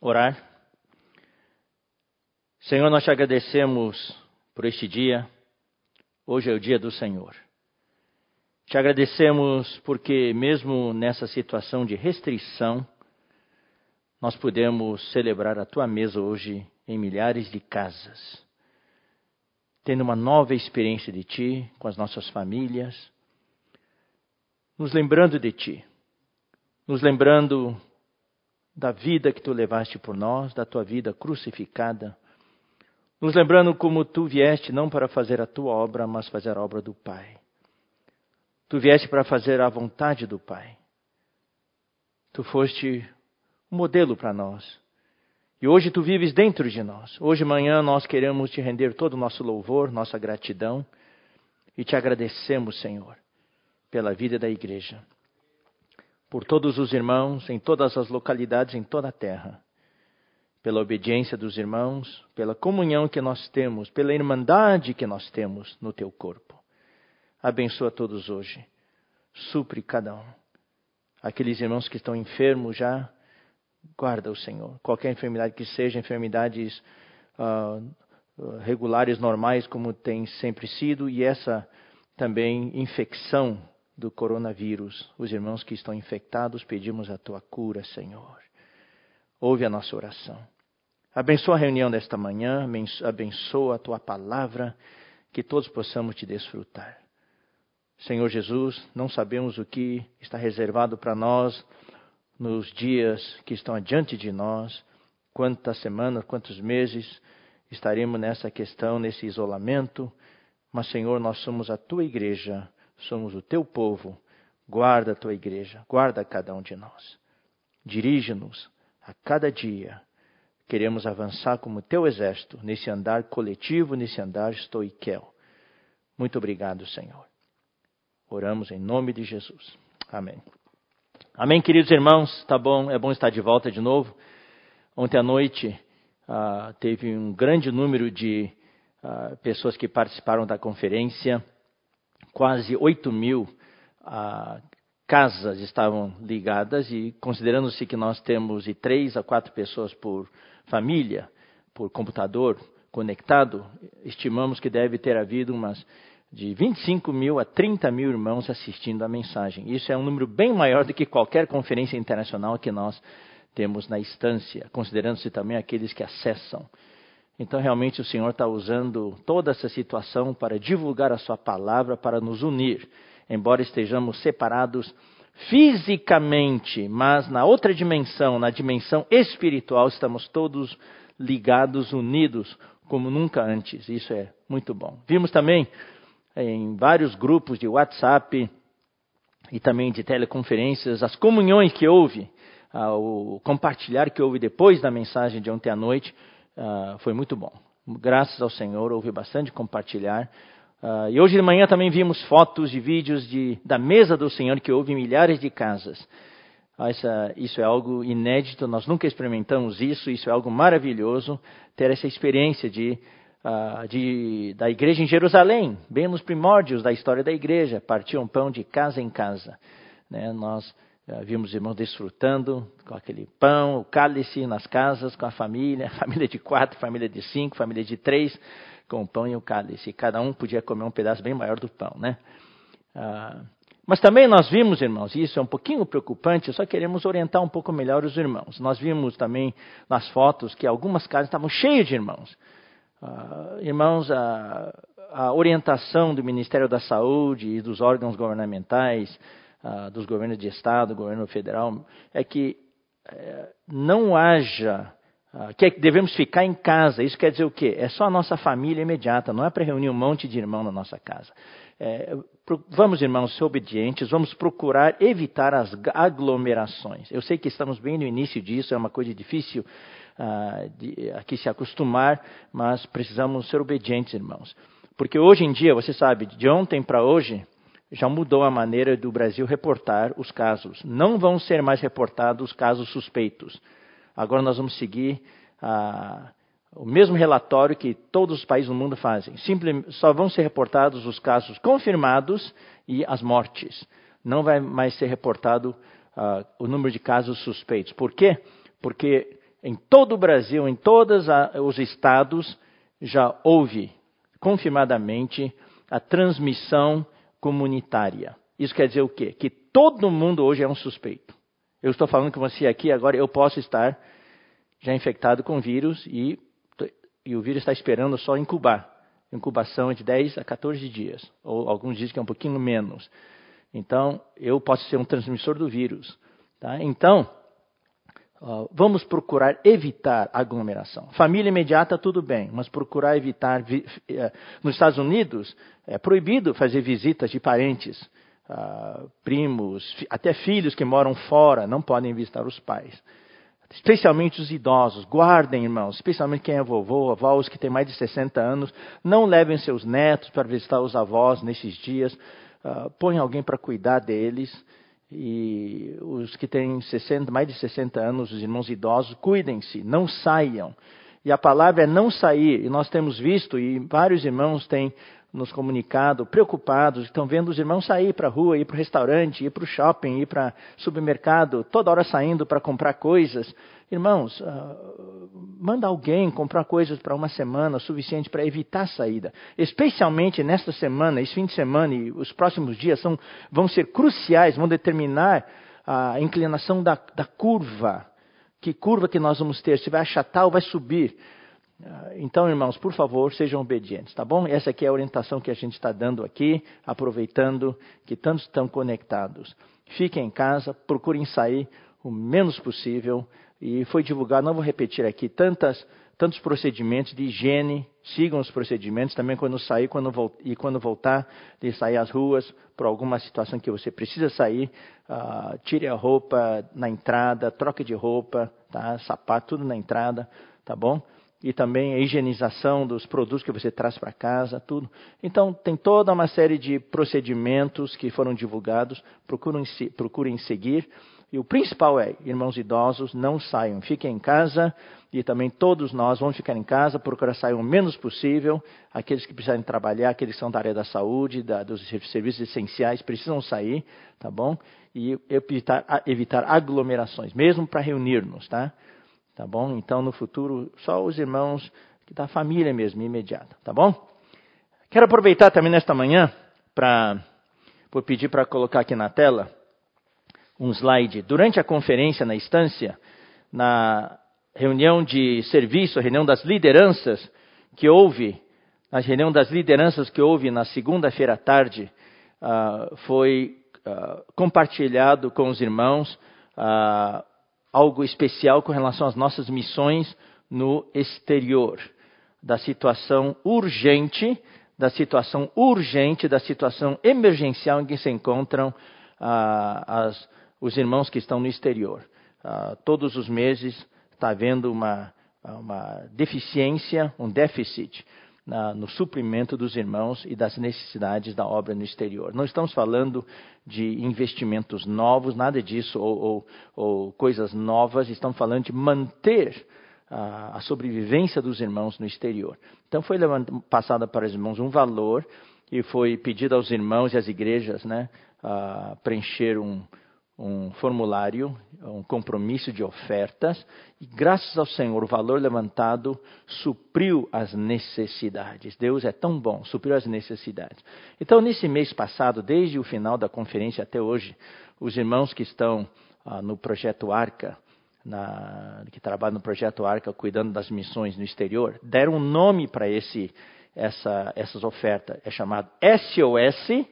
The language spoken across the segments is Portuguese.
Orar. Senhor, nós te agradecemos por este dia. Hoje é o dia do Senhor. Te agradecemos porque, mesmo nessa situação de restrição, nós podemos celebrar a tua mesa hoje em milhares de casas, tendo uma nova experiência de ti com as nossas famílias, nos lembrando de ti, nos lembrando da vida que tu levaste por nós, da tua vida crucificada, nos lembrando como tu vieste não para fazer a tua obra, mas fazer a obra do Pai. Tu vieste para fazer a vontade do Pai. Tu foste um modelo para nós. E hoje tu vives dentro de nós. Hoje manhã nós queremos te render todo o nosso louvor, nossa gratidão e te agradecemos, Senhor, pela vida da igreja por todos os irmãos em todas as localidades em toda a terra, pela obediência dos irmãos, pela comunhão que nós temos, pela irmandade que nós temos no teu corpo. Abençoa todos hoje. Supre cada um. Aqueles irmãos que estão enfermos já, guarda o Senhor. Qualquer enfermidade que seja, enfermidades uh, regulares, normais, como tem sempre sido, e essa também infecção do coronavírus. Os irmãos que estão infectados, pedimos a tua cura, Senhor. Ouve a nossa oração. Abençoa a reunião desta manhã, abençoa a tua palavra, que todos possamos te desfrutar. Senhor Jesus, não sabemos o que está reservado para nós nos dias que estão adiante de nós, quantas semanas, quantos meses estaremos nessa questão, nesse isolamento, mas, Senhor, nós somos a tua igreja somos o teu povo. Guarda a tua igreja, guarda cada um de nós. Dirige-nos a cada dia. Queremos avançar como teu exército nesse andar coletivo, nesse andar estoiquel. Muito obrigado, Senhor. Oramos em nome de Jesus. Amém. Amém, queridos irmãos. Tá bom, é bom estar de volta de novo. Ontem à noite uh, teve um grande número de uh, pessoas que participaram da conferência quase 8 mil ah, casas estavam ligadas e considerando-se que nós temos de três a quatro pessoas por família, por computador conectado, estimamos que deve ter havido umas de 25 mil a 30 mil irmãos assistindo a mensagem. Isso é um número bem maior do que qualquer conferência internacional que nós temos na instância, considerando-se também aqueles que acessam. Então, realmente, o Senhor está usando toda essa situação para divulgar a Sua palavra, para nos unir, embora estejamos separados fisicamente, mas na outra dimensão, na dimensão espiritual, estamos todos ligados, unidos, como nunca antes. Isso é muito bom. Vimos também em vários grupos de WhatsApp e também de teleconferências as comunhões que houve, ah, o compartilhar que houve depois da mensagem de ontem à noite uh, foi muito bom. Graças ao Senhor, houve bastante compartilhar. Uh, e hoje de manhã também vimos fotos e vídeos de, da mesa do Senhor que houve em milhares de casas. Essa, isso é algo inédito, nós nunca experimentamos isso, isso é algo maravilhoso, ter essa experiência de, uh, de, da igreja em Jerusalém, bem nos primórdios da história da igreja, partiam pão de casa em casa. Né? Nós vimos irmãos desfrutando com aquele pão, o cálice nas casas, com a família, família de quatro, família de cinco, família de três, com o pão e o cálice. Cada um podia comer um pedaço bem maior do pão, né? Ah, mas também nós vimos, irmãos, e isso é um pouquinho preocupante, só queremos orientar um pouco melhor os irmãos. Nós vimos também nas fotos que algumas casas estavam cheias de irmãos. Ah, irmãos, a, a orientação do Ministério da Saúde e dos órgãos governamentais, ah, dos governos de Estado, governo federal, é que é, não haja, ah, que devemos ficar em casa. Isso quer dizer o quê? É só a nossa família imediata, não é para reunir um monte de irmão na nossa casa. É, vamos, irmãos, ser obedientes, vamos procurar evitar as aglomerações. Eu sei que estamos bem no início disso, é uma coisa difícil uh, de, aqui se acostumar, mas precisamos ser obedientes, irmãos. Porque hoje em dia, você sabe, de ontem para hoje, já mudou a maneira do Brasil reportar os casos. Não vão ser mais reportados casos suspeitos. Agora nós vamos seguir ah, o mesmo relatório que todos os países do mundo fazem. Só vão ser reportados os casos confirmados e as mortes. Não vai mais ser reportado ah, o número de casos suspeitos. Por quê? Porque em todo o Brasil, em todos os estados, já houve confirmadamente a transmissão comunitária. Isso quer dizer o quê? Que todo mundo hoje é um suspeito. Eu estou falando com você aqui agora, eu posso estar já infectado com vírus e, e o vírus está esperando só incubar. Incubação é de 10 a 14 dias, ou alguns dizem que é um pouquinho menos. Então, eu posso ser um transmissor do vírus. Tá? Então, vamos procurar evitar aglomeração. Família imediata, tudo bem, mas procurar evitar. Vi, uh, nos Estados Unidos, é proibido fazer visitas de parentes, uh, primos, até filhos que moram fora, não podem visitar os pais especialmente os idosos. Guardem, irmãos, especialmente quem é vovô, avó, os que têm mais de 60 anos. Não levem seus netos para visitar os avós nesses dias. Uh, põe alguém para cuidar deles. E os que têm 60, mais de 60 anos, os irmãos idosos, cuidem-se, não saiam. E a palavra é não sair. E nós temos visto, e vários irmãos têm nos comunicado, preocupados, estão vendo os irmãos sair para a rua, ir para o restaurante, ir para o shopping, ir para o supermercado, toda hora saindo para comprar coisas. Irmãos, uh, manda alguém comprar coisas para uma semana, suficiente para evitar a saída. Especialmente nesta semana, esse fim de semana e os próximos dias são, vão ser cruciais, vão determinar a inclinação da, da curva. Que curva que nós vamos ter, se vai achatar ou vai subir. Ah, então, irmãos, por favor, sejam obedientes, tá bom? Essa aqui é a orientação que a gente está dando aqui, aproveitando que tantos estão conectados. Fiquem em casa, procurem sair o menos possível. E foi divulgado, não vou repetir aqui, tantas, tantos procedimentos de higiene. Sigam os procedimentos também quando sair quando e quando voltar de sair às ruas por alguma situação que você precisa sair. Uh, tire a roupa na entrada, troque de roupa, tá? sapato, tudo na entrada, tá bom? E também a higienização dos produtos que você traz para casa, tudo. Então, tem toda uma série de procedimentos que foram divulgados, procurem, procurem seguir. E o principal é, irmãos idosos, não saiam, fiquem em casa e também todos nós vamos ficar em casa, procurar sair o menos possível. Aqueles que precisarem trabalhar, aqueles que são da área da saúde, da, dos serviços essenciais, precisam sair, tá bom? E evitar, evitar aglomerações, mesmo para reunir-nos, tá? Tá bom? Então, no futuro, só os irmãos da família mesmo, imediata. Tá bom? Quero aproveitar também nesta manhã para pedir para colocar aqui na tela um slide. Durante a conferência na instância, na reunião de serviço, reunião das lideranças que houve, na reunião das lideranças que houve na segunda-feira à tarde, uh, foi uh, compartilhado com os irmãos uh, algo especial com relação às nossas missões no exterior, da situação urgente, da situação urgente, da situação emergencial em que se encontram ah, as, os irmãos que estão no exterior. Ah, todos os meses está havendo uma, uma deficiência, um déficit na, no suprimento dos irmãos e das necessidades da obra no exterior. Não estamos falando de investimentos novos, nada disso, ou, ou, ou coisas novas, estamos falando de manter a, a, sobrevivência dos irmãos no exterior. Então foi passada para os irmãos um valor e foi pedido aos irmãos e às igrejas né, preencher um, um formulário, um compromisso de ofertas, e graças ao Senhor, o valor levantado supriu as necessidades. Deus é tão bom, supriu as necessidades. Então, nesse mês passado, desde o final da conferência até hoje, os irmãos que estão ah, no projeto Arca, na, que trabalham no projeto Arca, cuidando das missões no exterior, deram um nome para esse, essa, essas ofertas. É chamado SOS,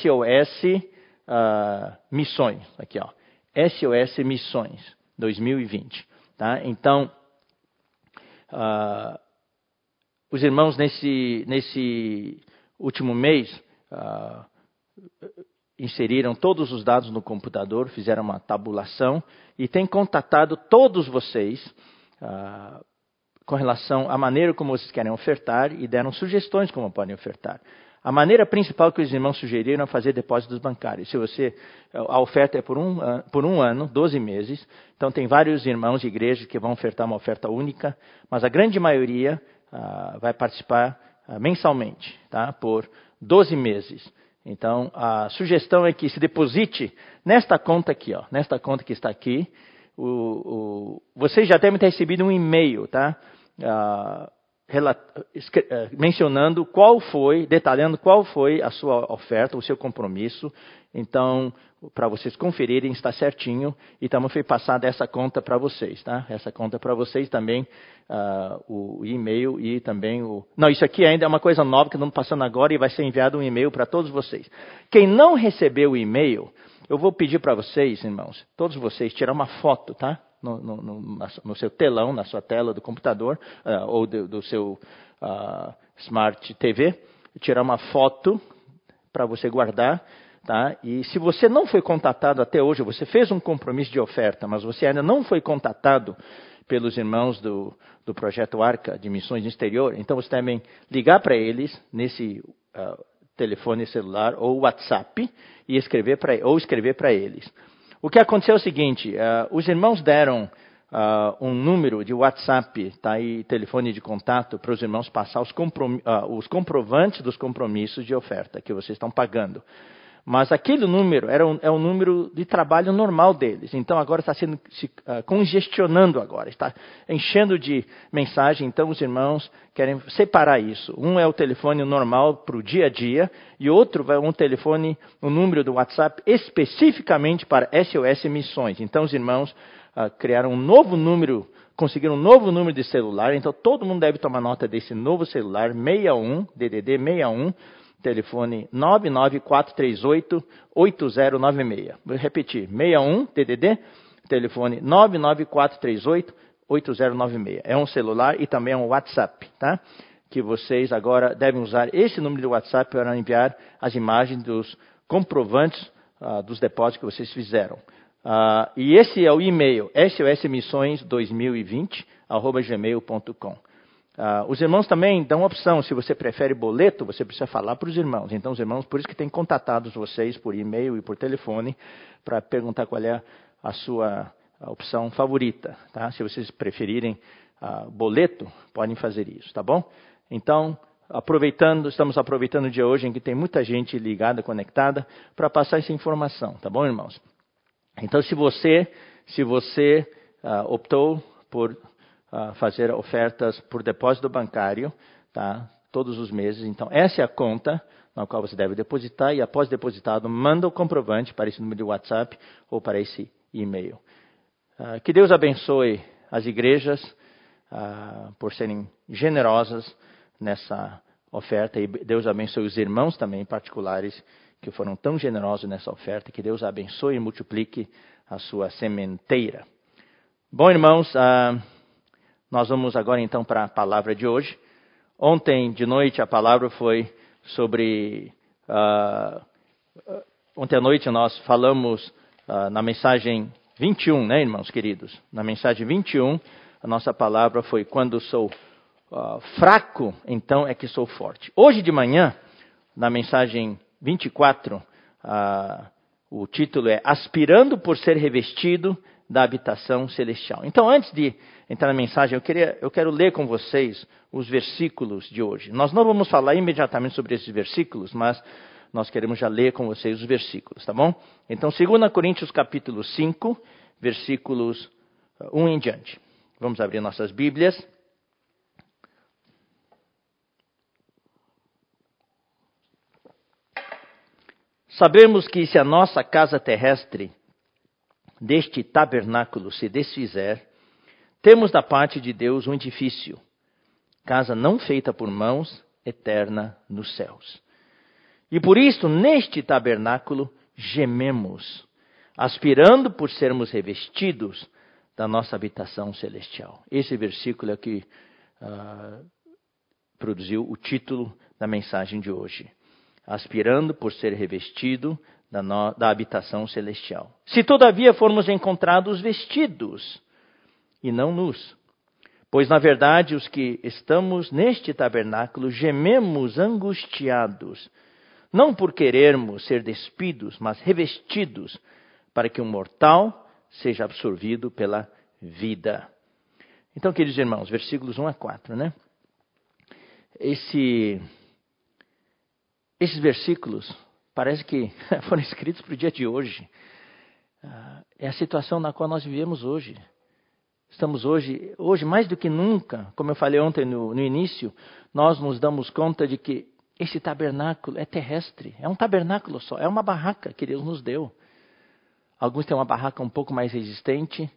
SOS uh, missões. Aqui, ó. SOS Missões 2020. Tá? Então, uh, os irmãos nesse, nesse último mês uh, inseriram todos os dados no computador, fizeram uma tabulação e têm contatado todos vocês uh, com relação à maneira como vocês querem ofertar e deram sugestões como podem ofertar. A maneira principal que os irmãos sugeriram é fazer depósitos bancários. Se você, a oferta é por um, por um ano, 12 meses, então tem vários irmãos de igrejas que vão ofertar uma oferta única, mas a grande maioria ah, vai participar ah, mensalmente, tá? por 12 meses. Então, a sugestão é que se deposite nesta conta aqui, ó, nesta conta que está aqui, o, vocês já devem ter recebido um e-mail, tá? Uh, mencionando qual foi, detalhando qual foi a sua oferta, o seu compromisso. Então, para vocês conferirem, está certinho. E também foi passada essa conta para vocês, tá? Essa conta para vocês também, uh, o e-mail e também o. Não, isso aqui ainda é uma coisa nova que estamos passando agora e vai ser enviado um e-mail para todos vocês. Quem não recebeu o e-mail, eu vou pedir para vocês, irmãos, todos vocês, tirar uma foto, tá? No, no, no, seu telão, na sua tela do computador uh, ou do, do seu uh, Smart TV, tirar uma foto para você guardar. Tá? E se você não foi contatado até hoje, você fez um compromisso de oferta, mas você ainda não foi contatado pelos irmãos do, do projeto Arca de Missões no Exterior, então você também ligar para eles nesse uh, telefone celular ou WhatsApp e escrever para ou escrever para eles. O que aconteceu é o seguinte: uh, os irmãos deram uh, um número de WhatsApp, tá aí, telefone de contato, para os irmãos passar os, comprom uh, os comprovantes dos compromissos de oferta que vocês estão pagando. Mas aquele número era um, é um número de trabalho normal deles. Então agora está sendo se, uh, congestionando agora, está enchendo de mensagem. Então os irmãos querem separar isso. Um é o telefone normal para o dia a dia e outro é um telefone, um número do WhatsApp especificamente para SOS Missões. Então os irmãos uh, criaram um novo número conseguiram um novo número de celular, então todo mundo deve tomar nota desse novo celular, 61, DDD 61, telefone 99438-8096. Vou repetir, 61 DDD, telefone 99438-8096. É um celular e também é um WhatsApp, tá? Que vocês agora devem usar esse número de WhatsApp para enviar as imagens dos comprovantes uh, dos depósitos que vocês fizeram. Uh, e esse é o e-mail, sosmissões2020, Uh, os irmãos também dão opção, se você prefere boleto, você precisa falar para os irmãos. Então, os irmãos, por isso que tem contatado vocês por e-mail e por telefone para perguntar qual é a sua opção favorita. Tá? Se vocês preferirem uh, boleto, podem fazer isso, tá bom? Então, aproveitando, estamos aproveitando o dia hoje em que tem muita gente ligada, conectada, para passar essa informação, tá bom, irmãos? Então, se você, se você uh, optou por fazer ofertas por depósito bancário, tá? Todos os meses. Então, essa é a conta na qual você deve depositar e após depositado, manda o comprovante para esse número de WhatsApp ou para esse e-mail. Uh, que Deus abençoe as igrejas uh, por serem generosas nessa oferta e Deus abençoe os irmãos também particulares que foram tão generosos nessa oferta. Que Deus abençoe e multiplique a sua sementeira. Bom, irmãos, uh, nós vamos agora então para a palavra de hoje. Ontem de noite a palavra foi sobre. Uh, ontem à noite nós falamos uh, na mensagem 21, né, irmãos queridos? Na mensagem 21, a nossa palavra foi: quando sou uh, fraco, então é que sou forte. Hoje de manhã, na mensagem 24, o título é Aspirando por ser revestido da habitação celestial. Então, antes de entrar na mensagem, eu, queria, eu quero ler com vocês os versículos de hoje. Nós não vamos falar imediatamente sobre esses versículos, mas nós queremos já ler com vocês os versículos, tá bom? Então, 2 Coríntios capítulo 5, versículos 1 uh, em diante. Vamos abrir nossas Bíblias. Sabemos que se a nossa casa terrestre deste tabernáculo se desfizer, temos da parte de Deus um edifício, casa não feita por mãos, eterna nos céus. E por isso, neste tabernáculo, gememos, aspirando por sermos revestidos da nossa habitação celestial. Esse versículo é que uh, produziu o título da mensagem de hoje. Aspirando por ser revestido da, no, da habitação celestial. Se todavia formos encontrados vestidos e não nus, pois na verdade os que estamos neste tabernáculo gememos angustiados, não por querermos ser despidos, mas revestidos, para que o mortal seja absorvido pela vida. Então, queridos irmãos, versículos 1 a 4, né? Esse, esses versículos parece que foram escritos para o dia de hoje. Ah, é a situação na qual nós vivemos hoje. Estamos hoje, hoje mais do que nunca, como eu falei ontem no, no início, nós nos damos conta de que esse tabernáculo é terrestre, é um tabernáculo só, é uma barraca que Deus nos deu. Alguns têm uma barraca um pouco mais resistente,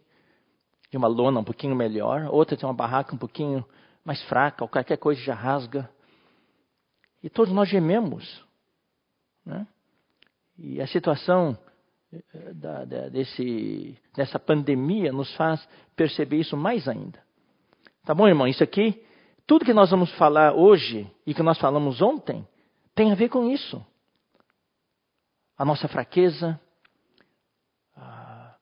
de uma lona um pouquinho melhor, outros têm uma barraca um pouquinho mais fraca, ou qualquer coisa já rasga. E todos nós gememos. Né? E a situação eh, da, da, desse, dessa pandemia nos faz perceber isso mais ainda. Tá bom, irmão? Isso aqui, tudo que nós vamos falar hoje e que nós falamos ontem, tem a ver com isso. A nossa fraqueza, a,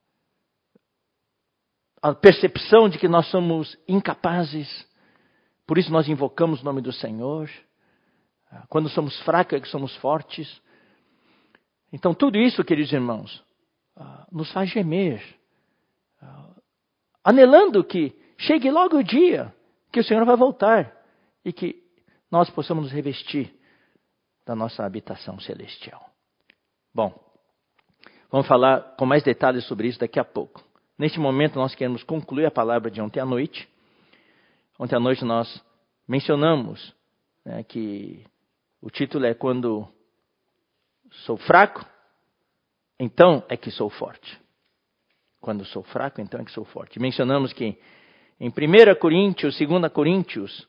a percepção de que nós somos incapazes, por isso nós invocamos o nome do Senhor. Quando somos fracos é que somos fortes. Então, tudo isso, queridos irmãos, ah, nos faz gemer, ah, anelando que chegue logo o dia que o Senhor vai voltar e que nós possamos nos revestir da nossa habitação celestial. Bom, vamos falar com mais detalhes sobre isso daqui a pouco. Neste momento, nós queremos concluir a palavra de ontem à noite. Ontem à noite nós mencionamos né, que o título é Quando Sou Fraco, então é que sou forte. Quando sou fraco, então é que sou forte. Mencionamos que em 1 Coríntios, 2 Coríntios,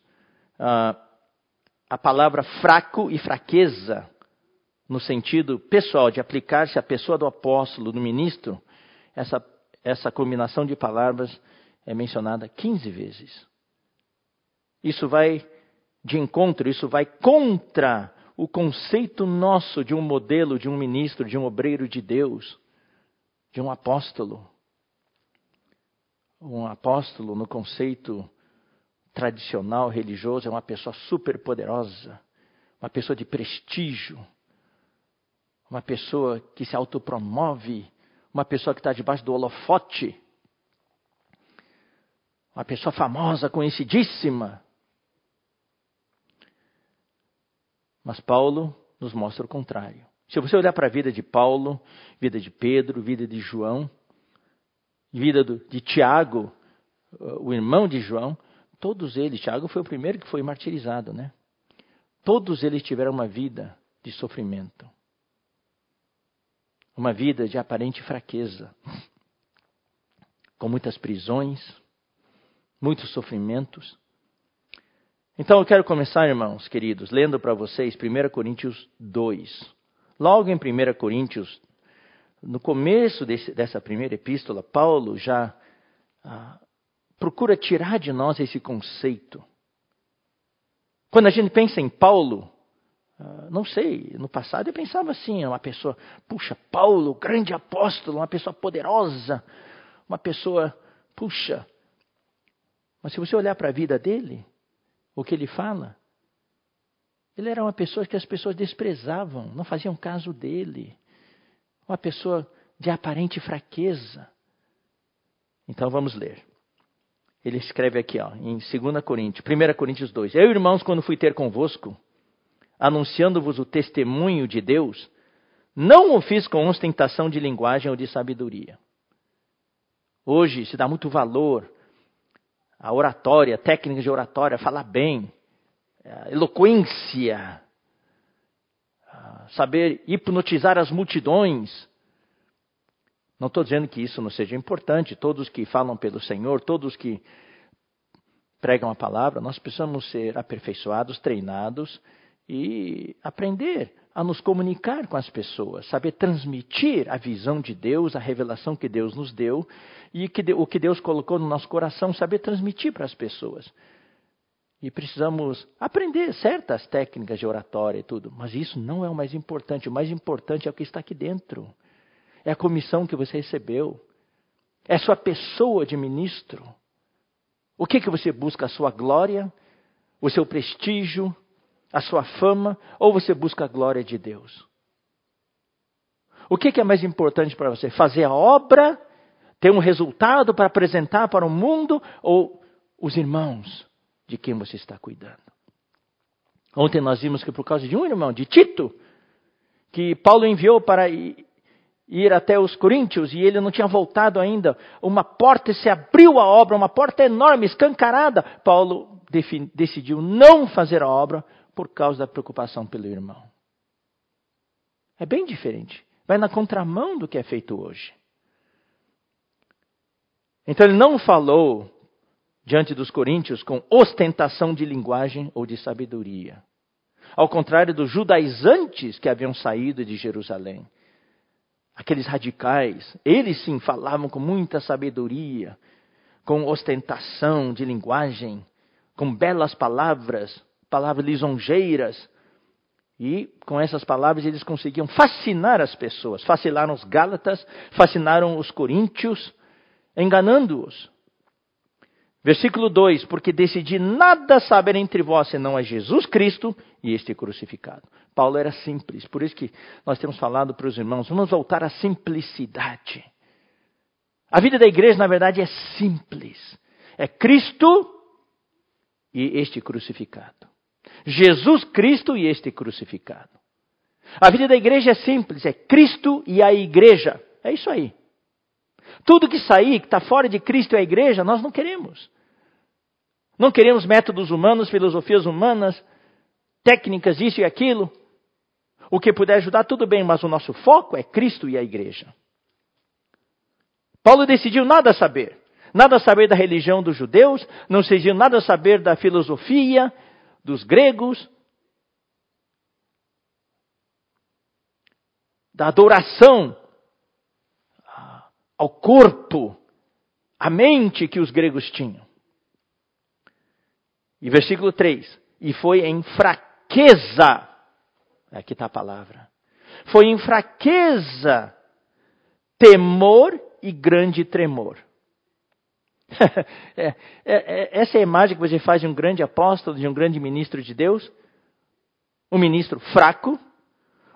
a palavra fraco e fraqueza, no sentido pessoal, de aplicar-se à pessoa do apóstolo, do ministro, essa, essa combinação de palavras é mencionada 15 vezes. Isso vai de encontro, isso vai contra o conceito nosso de um modelo, de um ministro, de um obreiro de Deus, de um apóstolo. Um apóstolo, no conceito tradicional religioso, é uma pessoa superpoderosa, uma pessoa de prestígio, uma pessoa que se autopromove, uma pessoa que está debaixo do holofote, uma pessoa famosa, conhecidíssima. Mas Paulo nos mostra o contrário. Se você olhar para a vida de Paulo, vida de Pedro, vida de João, vida do, de Tiago, uh, o irmão de João, todos eles, Tiago foi o primeiro que foi martirizado, né? Todos eles tiveram uma vida de sofrimento. Uma vida de aparente fraqueza. Com muitas prisões, muitos sofrimentos. Então eu quero começar, irmãos queridos, lendo para vocês 1 Coríntios 2. Logo em 1 Coríntios, no começo desse, dessa primeira epístola, Paulo já ah, procura tirar de nós esse conceito. Quando a gente pensa em Paulo, ah, não sei, no passado eu pensava assim, uma pessoa, puxa, Paulo, grande apóstolo, uma pessoa poderosa, uma pessoa, puxa. Mas se você olhar para a vida dele, o que ele fala. Ele era uma pessoa que as pessoas desprezavam, não faziam caso dele. Uma pessoa de aparente fraqueza. Então vamos ler. Ele escreve aqui, ó, em 2 Coríntios, 1 Coríntios 2. Eu, irmãos, quando fui ter convosco, anunciando-vos o testemunho de Deus, não o fiz com ostentação de linguagem ou de sabedoria. Hoje se dá muito valor a oratória, técnica de oratória, falar bem, eloquência, saber hipnotizar as multidões. Não estou dizendo que isso não seja importante, todos que falam pelo Senhor, todos que pregam a palavra, nós precisamos ser aperfeiçoados, treinados e aprender a nos comunicar com as pessoas, saber transmitir a visão de Deus, a revelação que Deus nos deu e que, o que Deus colocou no nosso coração, saber transmitir para as pessoas. E precisamos aprender certas técnicas de oratória e tudo, mas isso não é o mais importante. O mais importante é o que está aqui dentro. É a comissão que você recebeu. É a sua pessoa de ministro. O que, que você busca? A sua glória? O seu prestígio? A sua fama ou você busca a glória de Deus? O que, é mais importante para você? Fazer a obra, ter um resultado para apresentar para o mundo ou os irmãos de quem você está cuidando? Ontem nós vimos que por causa de um irmão, de Tito, que Paulo enviou para ir até os coríntios e ele não tinha voltado ainda. Uma porta se abriu a obra, uma porta enorme, escancarada. Paulo decidiu não fazer a obra por causa da preocupação pelo irmão. É bem diferente. Vai na contramão do que é feito hoje. Então ele não falou diante dos coríntios com ostentação de linguagem ou de sabedoria. Ao contrário dos judaizantes que haviam saído de Jerusalém. Aqueles radicais, eles sim falavam com muita sabedoria, com ostentação de linguagem, com belas palavras, palavras lisonjeiras. E com essas palavras eles conseguiam fascinar as pessoas. Fascinaram os Gálatas, fascinaram os coríntios, enganando-os. Versículo 2: Porque decidi nada saber entre vós senão a Jesus Cristo e este crucificado. Paulo era simples, por isso que nós temos falado para os irmãos: vamos voltar à simplicidade. A vida da igreja, na verdade, é simples: é Cristo e este crucificado. Jesus Cristo e este crucificado. A vida da igreja é simples: é Cristo e a igreja. É isso aí. Tudo que sair, que está fora de Cristo e a igreja, nós não queremos. Não queremos métodos humanos, filosofias humanas, técnicas, isso e aquilo. O que puder ajudar, tudo bem, mas o nosso foco é Cristo e a igreja. Paulo decidiu nada saber. Nada saber da religião dos judeus, não decidiu nada saber da filosofia dos gregos, da adoração ao corpo, à mente que os gregos tinham. E versículo 3: E foi em fraqueza, aqui está a palavra, foi em fraqueza, temor e grande tremor. É, é, é, essa é a imagem que você faz de um grande apóstolo, de um grande ministro de Deus. Um ministro fraco,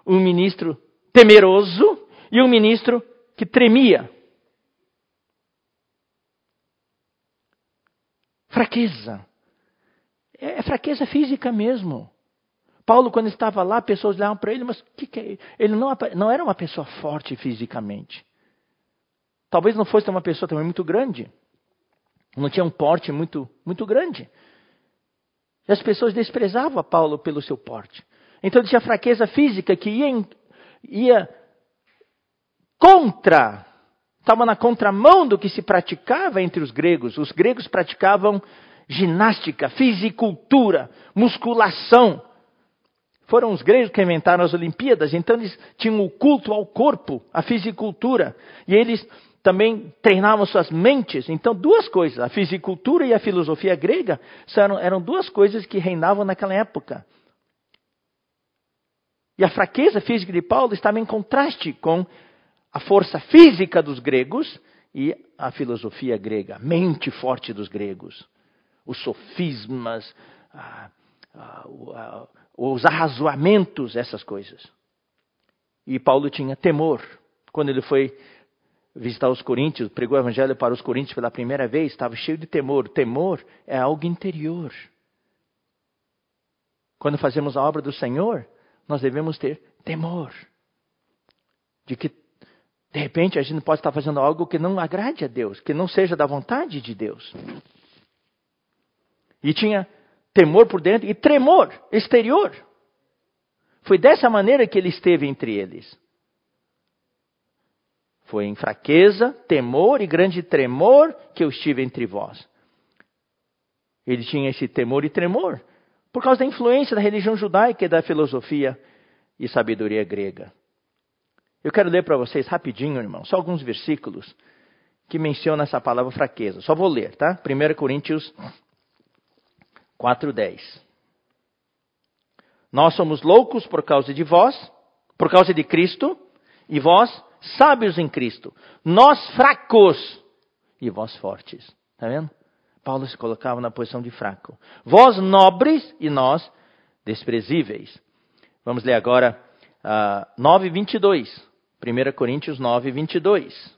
um ministro temeroso e um ministro que tremia. Fraqueza. É, é fraqueza física mesmo. Paulo, quando estava lá, pessoas olhavam para ele, mas que que é? ele não, não era uma pessoa forte fisicamente. Talvez não fosse uma pessoa também muito grande. Não tinha um porte muito, muito grande. E as pessoas desprezavam a Paulo pelo seu porte. Então ele tinha fraqueza física que ia, ia contra estava na contramão do que se praticava entre os gregos. Os gregos praticavam ginástica, fisicultura, musculação. Foram os gregos que inventaram as Olimpíadas, então eles tinham o culto ao corpo, a fisicultura. E eles também treinavam suas mentes. Então, duas coisas, a fisicultura e a filosofia grega eram, eram duas coisas que reinavam naquela época. E a fraqueza física de Paulo estava em contraste com a força física dos gregos e a filosofia grega, a mente forte dos gregos, os sofismas, a, a, a, os arrazoamentos, essas coisas. E Paulo tinha temor. Quando ele foi visitar os coríntios, pregou o evangelho para os coríntios pela primeira vez, estava cheio de temor. Temor é algo interior. Quando fazemos a obra do Senhor, nós devemos ter temor de que de repente, a gente pode estar fazendo algo que não agrade a Deus, que não seja da vontade de Deus. E tinha temor por dentro e tremor exterior. Foi dessa maneira que ele esteve entre eles. Foi em fraqueza, temor e grande tremor que eu estive entre vós. Ele tinha esse temor e tremor por causa da influência da religião judaica e da filosofia e sabedoria grega. Eu quero ler para vocês rapidinho, irmão, só alguns versículos que mencionam essa palavra fraqueza. Só vou ler, tá? 1 Coríntios 4:10. Nós somos loucos por causa de vós, por causa de Cristo, e vós sábios em Cristo. Nós fracos e vós fortes. Tá vendo? Paulo se colocava na posição de fraco. Vós nobres e nós desprezíveis. Vamos ler agora uh, 9, 22. 1 Coríntios 9, 22.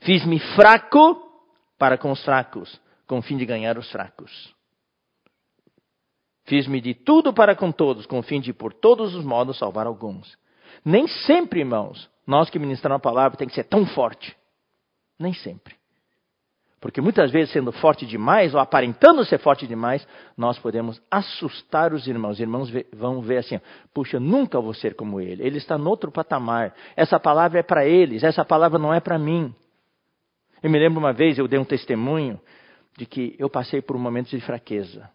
Fiz-me fraco para com os fracos, com o fim de ganhar os fracos. Fiz-me de tudo para com todos, com o fim de por todos os modos salvar alguns. Nem sempre, irmãos, nós que ministramos a palavra tem que ser tão forte. Nem sempre. Porque muitas vezes, sendo forte demais, ou aparentando ser forte demais, nós podemos assustar os irmãos. Os irmãos vão ver assim: puxa, nunca vou ser como ele. Ele está no outro patamar. Essa palavra é para eles, essa palavra não é para mim. Eu me lembro uma vez, eu dei um testemunho de que eu passei por um momento de fraqueza.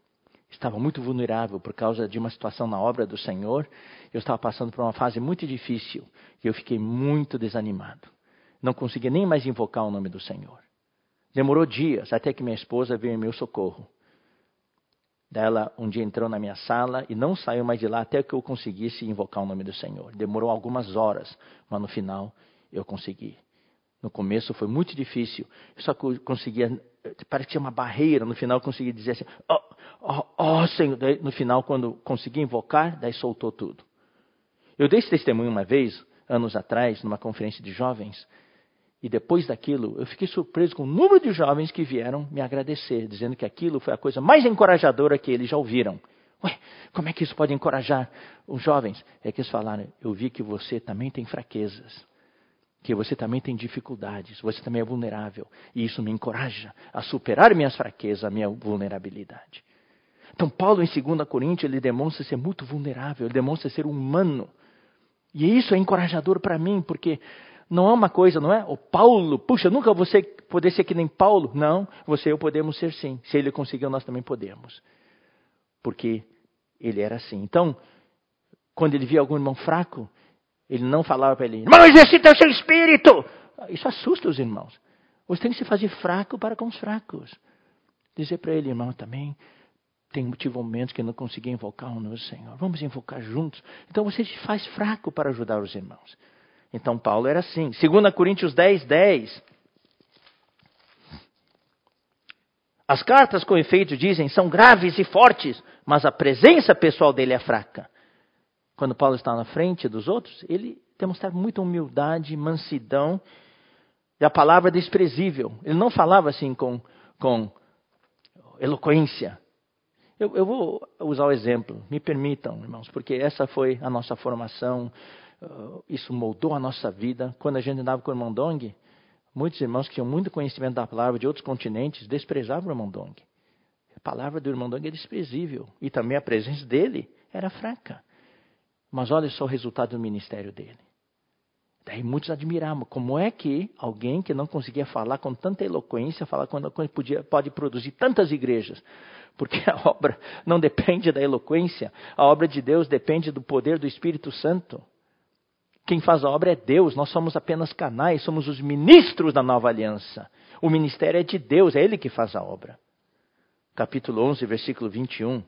Estava muito vulnerável por causa de uma situação na obra do Senhor. Eu estava passando por uma fase muito difícil e eu fiquei muito desanimado. Não conseguia nem mais invocar o nome do Senhor. Demorou dias até que minha esposa veio em meu socorro. Ela um dia entrou na minha sala e não saiu mais de lá até que eu conseguisse invocar o nome do Senhor. Demorou algumas horas, mas no final eu consegui. No começo foi muito difícil. Eu só conseguia, parece que tinha uma barreira. No final eu consegui dizer assim: Ó oh, oh, Senhor. Daí, no final, quando consegui invocar, daí soltou tudo. Eu dei esse testemunho uma vez, anos atrás, numa conferência de jovens. E depois daquilo, eu fiquei surpreso com o número de jovens que vieram me agradecer, dizendo que aquilo foi a coisa mais encorajadora que eles já ouviram. Ué, como é que isso pode encorajar os jovens? É que eles falaram: eu vi que você também tem fraquezas, que você também tem dificuldades, você também é vulnerável. E isso me encoraja a superar minhas fraquezas, a minha vulnerabilidade. Então, Paulo, em 2 Coríntios, ele demonstra ser muito vulnerável, ele demonstra ser humano. E isso é encorajador para mim, porque não é uma coisa, não é? O Paulo, puxa, nunca você poder ser que nem Paulo. Não, você e eu podemos ser sim. Se ele conseguiu, nós também podemos. Porque ele era assim. Então, quando ele via algum irmão fraco, ele não falava para ele, irmão, exercita o seu espírito. Isso assusta os irmãos. Você tem que se fazer fraco para com os fracos. Dizer para ele, irmão, também tem tive momentos que não consegui invocar o nosso Senhor. Vamos invocar juntos. Então você se faz fraco para ajudar os irmãos. Então Paulo era assim. 2 Coríntios 10, 10. As cartas, com efeito, dizem, são graves e fortes, mas a presença pessoal dele é fraca. Quando Paulo está na frente dos outros, ele demonstrava muita humildade, mansidão, e a palavra desprezível. Ele não falava assim com, com eloquência. Eu, eu vou usar o exemplo, me permitam, irmãos, porque essa foi a nossa formação uh, isso moldou a nossa vida. Quando a gente andava com o irmão Dong, muitos irmãos que tinham muito conhecimento da palavra de outros continentes desprezavam o irmão Dong. A palavra do irmão Dong é desprezível e também a presença dele era fraca. Mas olha só o resultado do ministério dele. Daí muitos admiravam como é que alguém que não conseguia falar com tanta eloquência, falar quando podia, pode produzir tantas igrejas. Porque a obra não depende da eloquência, a obra de Deus depende do poder do Espírito Santo. Quem faz a obra é Deus, nós somos apenas canais, somos os ministros da nova aliança. O ministério é de Deus, é Ele que faz a obra. Capítulo 11, versículo 21.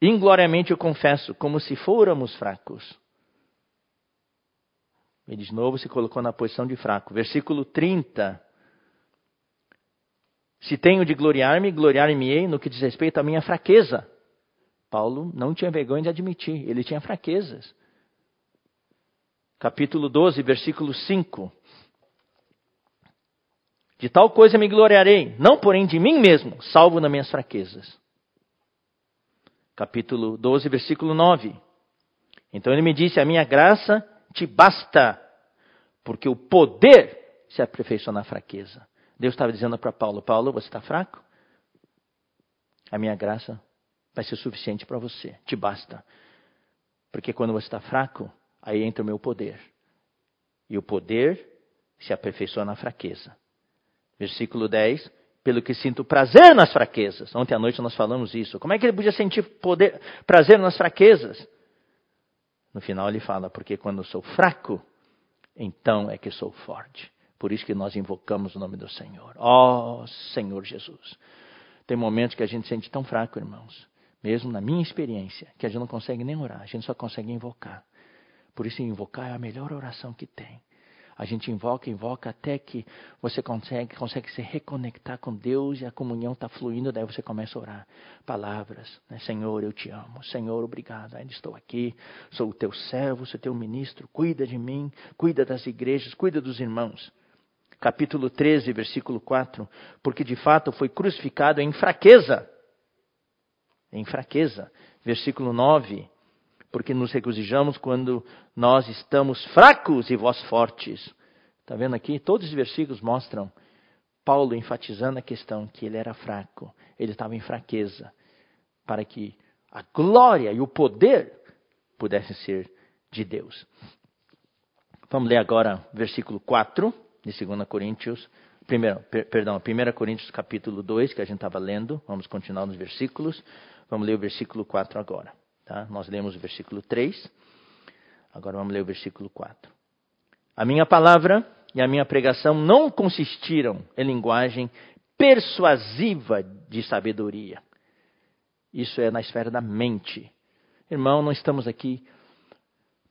Ingloriamente eu confesso, como se fôramos fracos. Ele de novo se colocou na posição de fraco. Versículo 30. Se tenho de gloriar-me, gloriar-me-ei no que diz respeito à minha fraqueza. Paulo não tinha vergonha de admitir, ele tinha fraquezas capítulo 12, versículo 5. De tal coisa me gloriarei, não porém de mim mesmo, salvo nas minhas fraquezas. Capítulo 12, versículo 9. Então ele me disse: A minha graça te basta, porque o poder se aperfeiçoa na fraqueza. Deus estava dizendo para Paulo: Paulo, você está fraco? A minha graça vai ser suficiente para você, te basta. Porque quando você está fraco, aí entra o meu poder. E o poder se aperfeiçoa na fraqueza. Versículo 10. Pelo que sinto prazer nas fraquezas. Ontem à noite nós falamos isso. Como é que ele podia sentir poder, prazer nas fraquezas? No final ele fala: Porque quando eu sou fraco, então é que sou forte. Por isso que nós invocamos o nome do Senhor. Ó oh, Senhor Jesus. Tem momentos que a gente sente tão fraco, irmãos. Mesmo na minha experiência, que a gente não consegue nem orar, a gente só consegue invocar. Por isso, invocar é a melhor oração que tem. A gente invoca, invoca até que você consegue, consegue se reconectar com Deus e a comunhão está fluindo, daí você começa a orar. Palavras, né? Senhor, eu te amo. Senhor, obrigado. Ainda estou aqui, sou o teu servo, sou teu ministro. Cuida de mim, cuida das igrejas, cuida dos irmãos. Capítulo 13, versículo 4. Porque de fato foi crucificado em fraqueza. Em fraqueza. Versículo 9 porque nos regozijamos quando nós estamos fracos e vós fortes. Está vendo aqui? Todos os versículos mostram Paulo enfatizando a questão que ele era fraco, ele estava em fraqueza, para que a glória e o poder pudessem ser de Deus. Vamos ler agora versículo 4 de 2 Coríntios, primeiro, per, perdão, 1 Coríntios capítulo 2, que a gente estava lendo. Vamos continuar nos versículos. Vamos ler o versículo 4 agora. Tá? Nós lemos o versículo 3. Agora vamos ler o versículo 4. A minha palavra e a minha pregação não consistiram em linguagem persuasiva de sabedoria. Isso é na esfera da mente. Irmão, não estamos aqui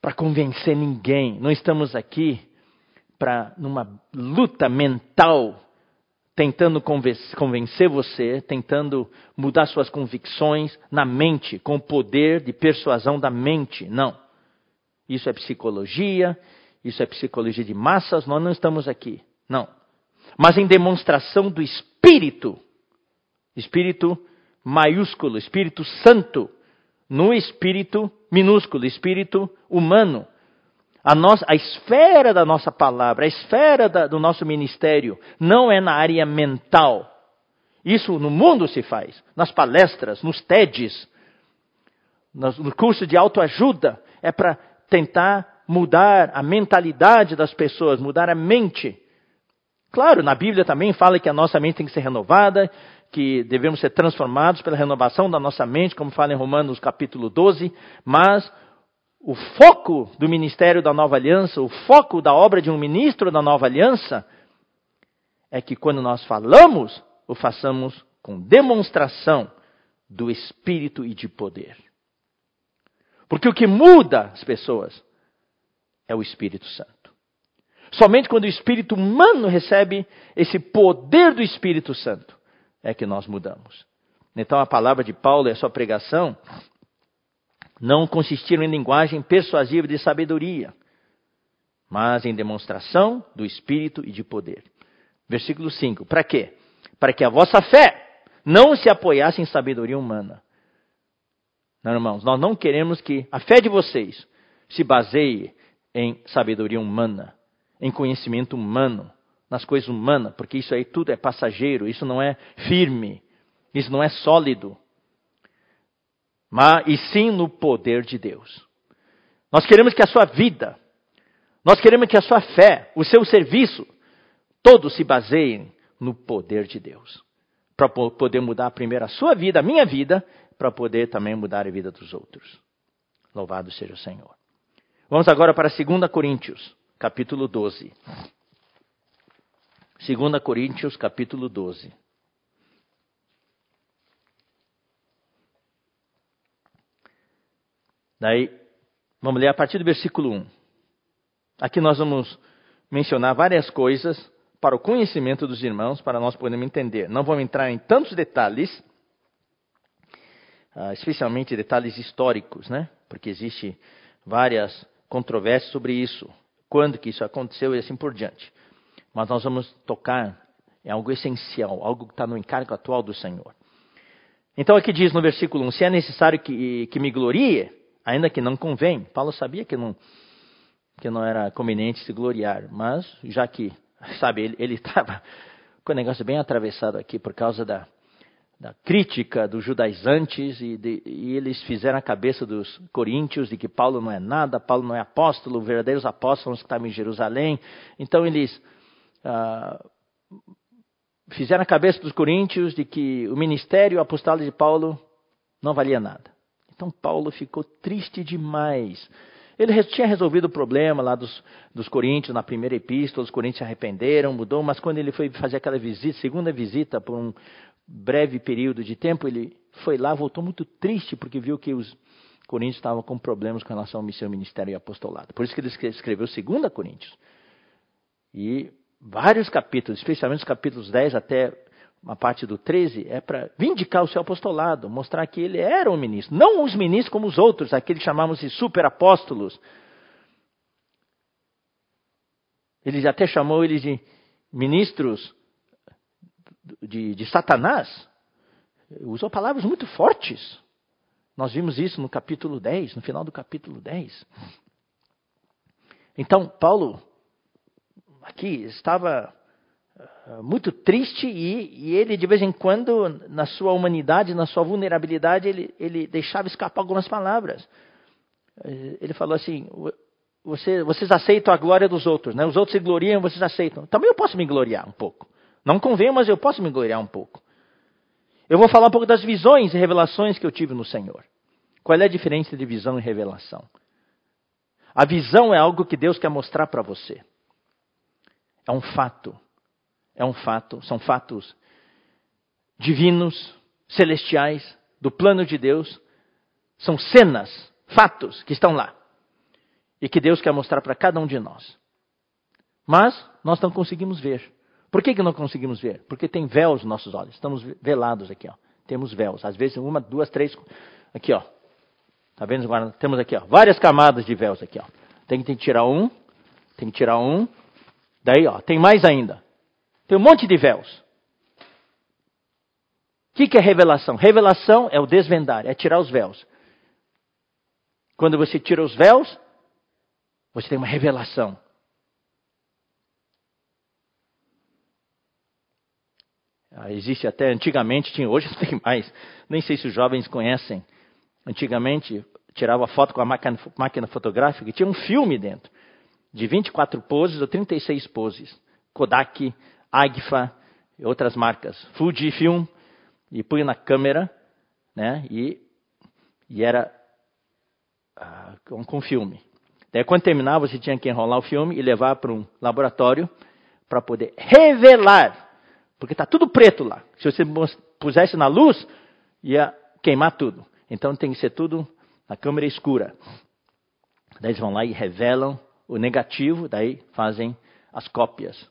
para convencer ninguém, não estamos aqui para numa luta mental tentando convencer você, tentando mudar suas convicções na mente, com o poder de persuasão da mente. Não. Isso é psicologia, isso é psicologia de massas, nós não estamos aqui. Não. Mas em demonstração do Espírito, Espírito maiúsculo, Espírito Santo, no Espírito minúsculo, Espírito humano. A, nossa, a esfera da nossa palavra, a esfera da, do nosso ministério, não é na área mental. Isso no mundo se faz, nas palestras, nos TEDs, no curso de autoajuda, é para tentar mudar a mentalidade das pessoas, mudar a mente. Claro, na Bíblia também fala que a nossa mente tem que ser renovada, que devemos ser transformados pela renovação da nossa mente, como fala em Romanos capítulo 12, mas o foco do ministério da nova aliança, o foco da obra de um ministro da nova aliança, é que quando nós falamos, o façamos com demonstração do espírito e de poder. Porque o que muda as pessoas é o Espírito Santo. Somente quando o espírito humano recebe esse poder do Espírito Santo é que nós mudamos. Então a palavra de Paulo e a sua pregação não consistiram em linguagem persuasiva de sabedoria, mas em demonstração do Espírito e de poder. Versículo 5. Para quê? Para que a vossa fé não se apoiasse em sabedoria humana. Não, irmãos, nós não queremos que a fé de vocês se baseie em sabedoria humana, em conhecimento humano, nas coisas humanas, porque isso aí tudo é passageiro, isso não é firme, isso não é sólido mas e sim no poder de Deus. Nós queremos que a sua vida, nós queremos que a sua fé, o seu serviço, todos se baseiem no poder de Deus. Para poder mudar primeiro a sua vida, a minha vida, para poder também mudar a vida dos outros. Louvado seja o Senhor. Vamos agora para 2 Coríntios, capítulo 12. 2 Coríntios, capítulo 12. Daí, vamos ler a partir do versículo 1. Aqui nós vamos mencionar várias coisas para o conhecimento dos irmãos, para nós podermos entender. Não vamos entrar em tantos detalhes, ah, especialmente detalhes históricos, né? Porque existe várias controvérsias sobre isso, quando que isso aconteceu e assim por diante. Mas nós vamos tocar em algo essencial, algo que está no encargo atual do Senhor. Então aqui diz no versículo 1, se é necessário que, que me glorie, ainda que não convém. Paulo sabia que não, que não era conveniente se gloriar, mas já que, sabe, ele estava com o negócio bem atravessado aqui por causa da, da crítica dos judaizantes e, de, e, eles fizeram a cabeça dos coríntios de que Paulo não é nada, Paulo não é apóstolo, verdadeiros apóstolos que estavam em Jerusalém. Então eles ah, fizeram a cabeça dos coríntios de que o ministério apostólico de Paulo não valia nada. Então Paulo ficou triste demais. Ele tinha resolvido o problema lá dos, dos coríntios na primeira epístola, os coríntios se arrependeram, mudou, mas quando ele foi fazer aquela visita, segunda visita, por um breve período de tempo, ele foi lá, voltou muito triste, porque viu que os coríntios estavam com problemas com relação ao seu ministério e apostolado. Por isso que ele escreveu 2 Coríntios. E vários capítulos, especialmente os capítulos 10 até uma parte do 13, é para vindicar o seu apostolado, mostrar que ele era um ministro. Não os ministros como os outros, aqueles chamamos de superapóstolos. Ele até chamou eles de ministros de, de Satanás. Usou palavras muito fortes. Nós vimos isso no capítulo 10, no final do capítulo 10. Então, Paulo aqui estava muito triste e, e, ele, de vez em quando, na sua humanidade, na sua vulnerabilidade, ele, ele deixava escapar algumas palavras. Eh, ele falou assim: você, vocês aceitam a glória dos outros, né? Os outros se gloriam, vocês aceitam. Também eu posso me gloriar um pouco. Não convém, mas eu posso me gloriar um pouco. Eu vou falar um pouco das visões e revelações que eu tive no Senhor. Qual é a diferença de visão e revelação? A visão é algo que Deus quer mostrar para você. É um fato. É um fato. São fatos divinos, celestiais, do plano de Deus. São cenas, fatos que estão lá. E que Deus quer mostrar para cada um de nós. Mas nós não conseguimos ver. Por que, que não conseguimos ver? Porque tem véus nos nossos olhos. Estamos velados aqui, ó. Temos véus. Às vezes uma, duas, três. Aqui, ó. Tá vendo? Agora temos aqui, ó. Várias camadas de véus aqui, ó. Tem que tirar um. Tem que tirar um. Daí, ó. Tem mais ainda. Tem um monte de véus. O que, que é revelação? Revelação é o desvendar, é tirar os véus. Quando você tira os véus, você tem uma revelação. Ah, existe até antigamente, tinha, hoje não tem mais. Nem sei se os jovens conhecem. Antigamente, tirava foto com a máquina, máquina fotográfica e tinha um filme dentro. De 24 poses ou 36 poses. Kodak, Agfa e outras marcas. Fujifilm. E punha na câmera, né? E, e era ah, com, com filme. Daí, quando terminava, você tinha que enrolar o filme e levar para um laboratório para poder revelar porque está tudo preto lá. Se você pusesse na luz, ia queimar tudo. Então tem que ser tudo na câmera escura. Daí eles vão lá e revelam o negativo, daí fazem as cópias.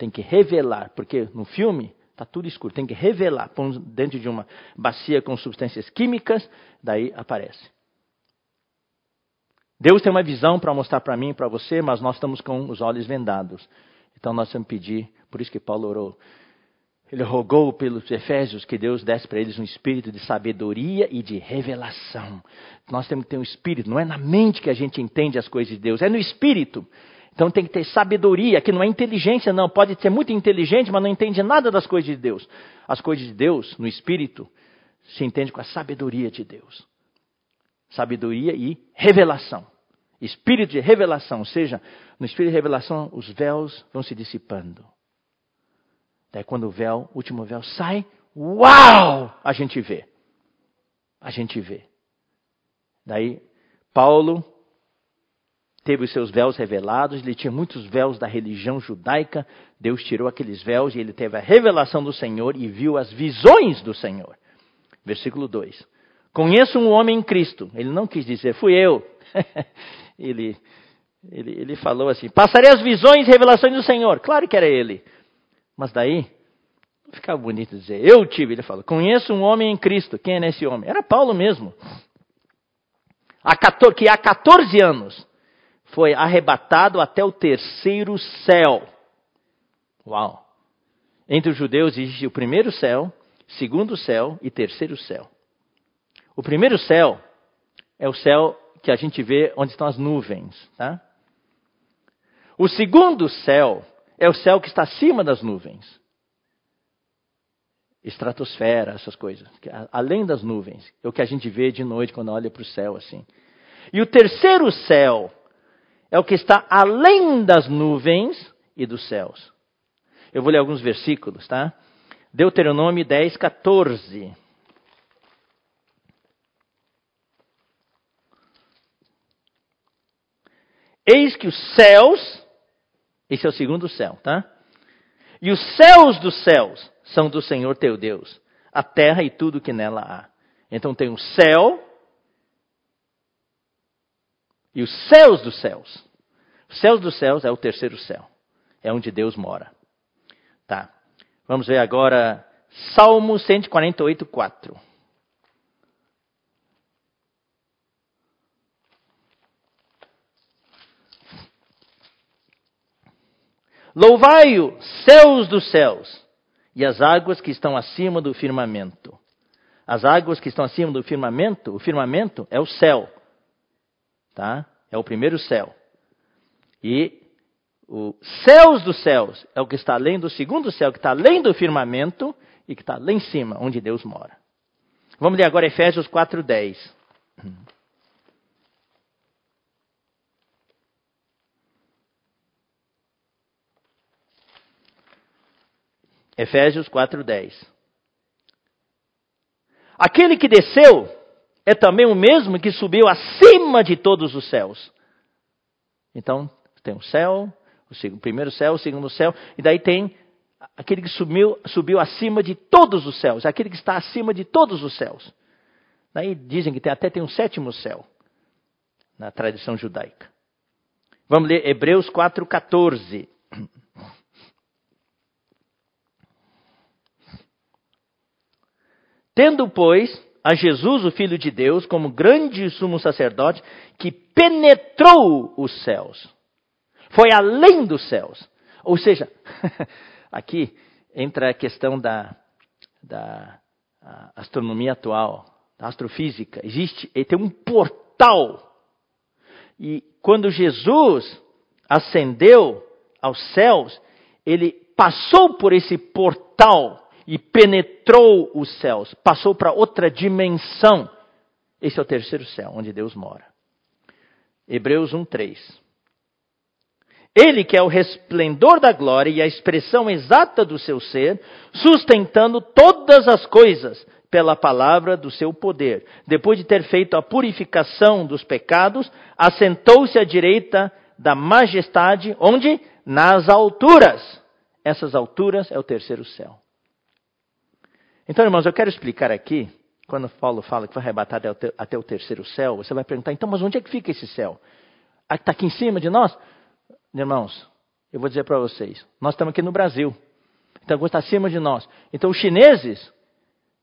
Tem que revelar, porque no filme está tudo escuro. Tem que revelar, põe dentro de uma bacia com substâncias químicas, daí aparece. Deus tem uma visão para mostrar para mim e para você, mas nós estamos com os olhos vendados. Então nós temos que pedir, por isso que Paulo orou, ele rogou pelos Efésios que Deus desse para eles um espírito de sabedoria e de revelação. Nós temos que ter um espírito, não é na mente que a gente entende as coisas de Deus, é no espírito. Então tem que ter sabedoria, que não é inteligência, não. Pode ser muito inteligente, mas não entende nada das coisas de Deus. As coisas de Deus, no espírito, se entende com a sabedoria de Deus. Sabedoria e revelação. Espírito de revelação, ou seja, no espírito de revelação, os véus vão se dissipando. Daí quando o véu, o último véu sai, uau! A gente vê. A gente vê. Daí Paulo teve os seus véus revelados, ele tinha muitos véus da religião judaica, Deus tirou aqueles véus e ele teve a revelação do Senhor e viu as visões do Senhor. Versículo 2. Conheço um homem em Cristo. Ele não quis dizer, fui eu. ele, ele, ele falou assim: passarei as visões e revelações do Senhor. Claro que era ele. Mas daí, ficava bonito dizer, eu tive. Ele fala, conheço um homem em Cristo. Quem é esse homem? Era Paulo mesmo. Que há 14 anos foi arrebatado até o terceiro céu. Uau! Entre os judeus existe o primeiro céu, segundo céu e terceiro céu. O primeiro céu é o céu que a gente vê onde estão as nuvens, tá? O segundo céu é o céu que está acima das nuvens. Estratosfera, essas coisas. Além das nuvens. É o que a gente vê de noite quando olha para o céu assim. E o terceiro céu é o que está além das nuvens e dos céus. Eu vou ler alguns versículos, tá? Deuteronômio 10, 14. Eis que os céus esse é o segundo céu, tá? E os céus dos céus são do Senhor teu Deus, a terra e tudo que nela há. Então tem o céu e os céus dos céus. Os céus dos céus é o terceiro céu. É onde Deus mora. Tá. Vamos ver agora Salmo 148, 4. Louvai-o, céus dos céus, e as águas que estão acima do firmamento. As águas que estão acima do firmamento, o firmamento é o céu. Tá? É o primeiro céu. E os céus dos céus é o que está além do segundo céu, que está além do firmamento e que está lá em cima, onde Deus mora. Vamos ler agora Efésios 4,10. Efésios 4:10. Aquele que desceu é também o mesmo que subiu acima de todos os céus. Então, tem o céu, o primeiro céu, o segundo céu, e daí tem aquele que subiu, subiu acima de todos os céus, aquele que está acima de todos os céus. Daí dizem que tem, até tem um sétimo céu, na tradição judaica. Vamos ler Hebreus 4,14. Tendo, pois, a Jesus, o Filho de Deus, como grande sumo sacerdote, que penetrou os céus, foi além dos céus. Ou seja, aqui entra a questão da, da astronomia atual, da astrofísica. Existe, tem um portal. E quando Jesus ascendeu aos céus, ele passou por esse portal e penetrou os céus, passou para outra dimensão. Esse é o terceiro céu, onde Deus mora. Hebreus 1:3. Ele que é o resplendor da glória e a expressão exata do seu ser, sustentando todas as coisas pela palavra do seu poder. Depois de ter feito a purificação dos pecados, assentou-se à direita da majestade, onde? Nas alturas. Essas alturas é o terceiro céu. Então, irmãos, eu quero explicar aqui, quando Paulo fala que foi arrebatado até o terceiro céu, você vai perguntar, então, mas onde é que fica esse céu? Está aqui em cima de nós? Irmãos, eu vou dizer para vocês, nós estamos aqui no Brasil. Então, está acima de nós. Então, os chineses,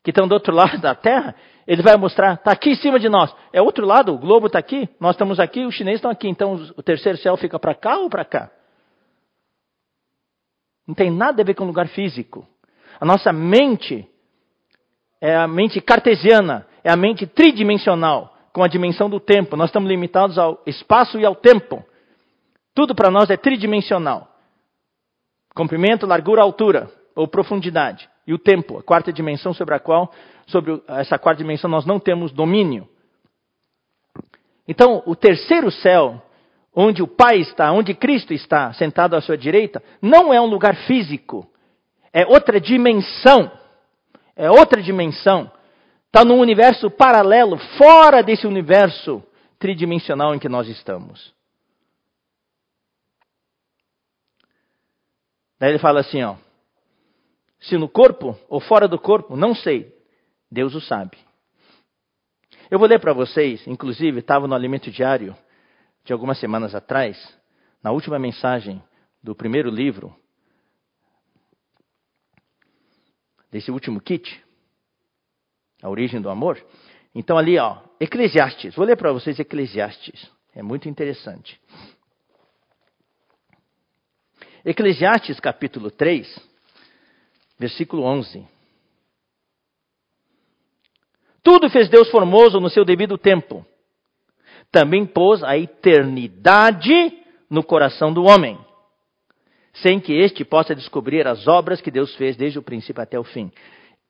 que estão do outro lado da Terra, ele vai mostrar, está aqui em cima de nós. É outro lado, o globo está aqui, nós estamos aqui, os chineses estão aqui. Então, o terceiro céu fica para cá ou para cá? Não tem nada a ver com lugar físico. A nossa mente é a mente cartesiana, é a mente tridimensional, com a dimensão do tempo. Nós estamos limitados ao espaço e ao tempo. Tudo para nós é tridimensional. Comprimento, largura, altura ou profundidade. E o tempo, a quarta dimensão sobre a qual, sobre essa quarta dimensão nós não temos domínio. Então, o terceiro céu, onde o Pai está, onde Cristo está, sentado à sua direita, não é um lugar físico. É outra dimensão é outra dimensão. Está num universo paralelo, fora desse universo tridimensional em que nós estamos. Daí ele fala assim, ó. Se no corpo ou fora do corpo, não sei. Deus o sabe. Eu vou ler para vocês, inclusive estava no alimento diário de algumas semanas atrás, na última mensagem do primeiro livro, desse último kit, A Origem do Amor. Então ali, ó, Eclesiastes. Vou ler para vocês Eclesiastes. É muito interessante. Eclesiastes capítulo 3, versículo 11. Tudo fez Deus formoso no seu devido tempo. Também pôs a eternidade no coração do homem sem que este possa descobrir as obras que Deus fez desde o princípio até o fim.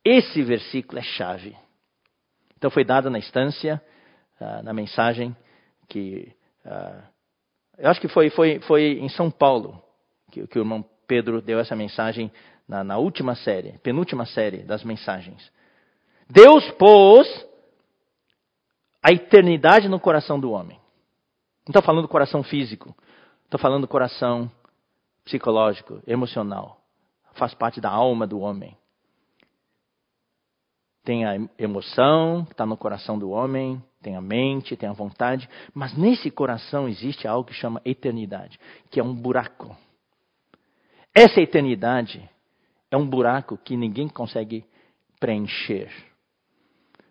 Esse versículo é chave. Então foi dado na instância, uh, na mensagem que uh, eu acho que foi, foi, foi em São Paulo que, que o irmão Pedro deu essa mensagem na, na última série, penúltima série das mensagens. Deus pôs a eternidade no coração do homem. Não estou falando do coração físico, estou falando do coração psicológico, emocional. Faz parte da alma do homem. Tem a emoção que está no coração do homem, tem a mente, tem a vontade, mas nesse coração existe algo que chama eternidade, que é um buraco. Essa eternidade é um buraco que ninguém consegue preencher.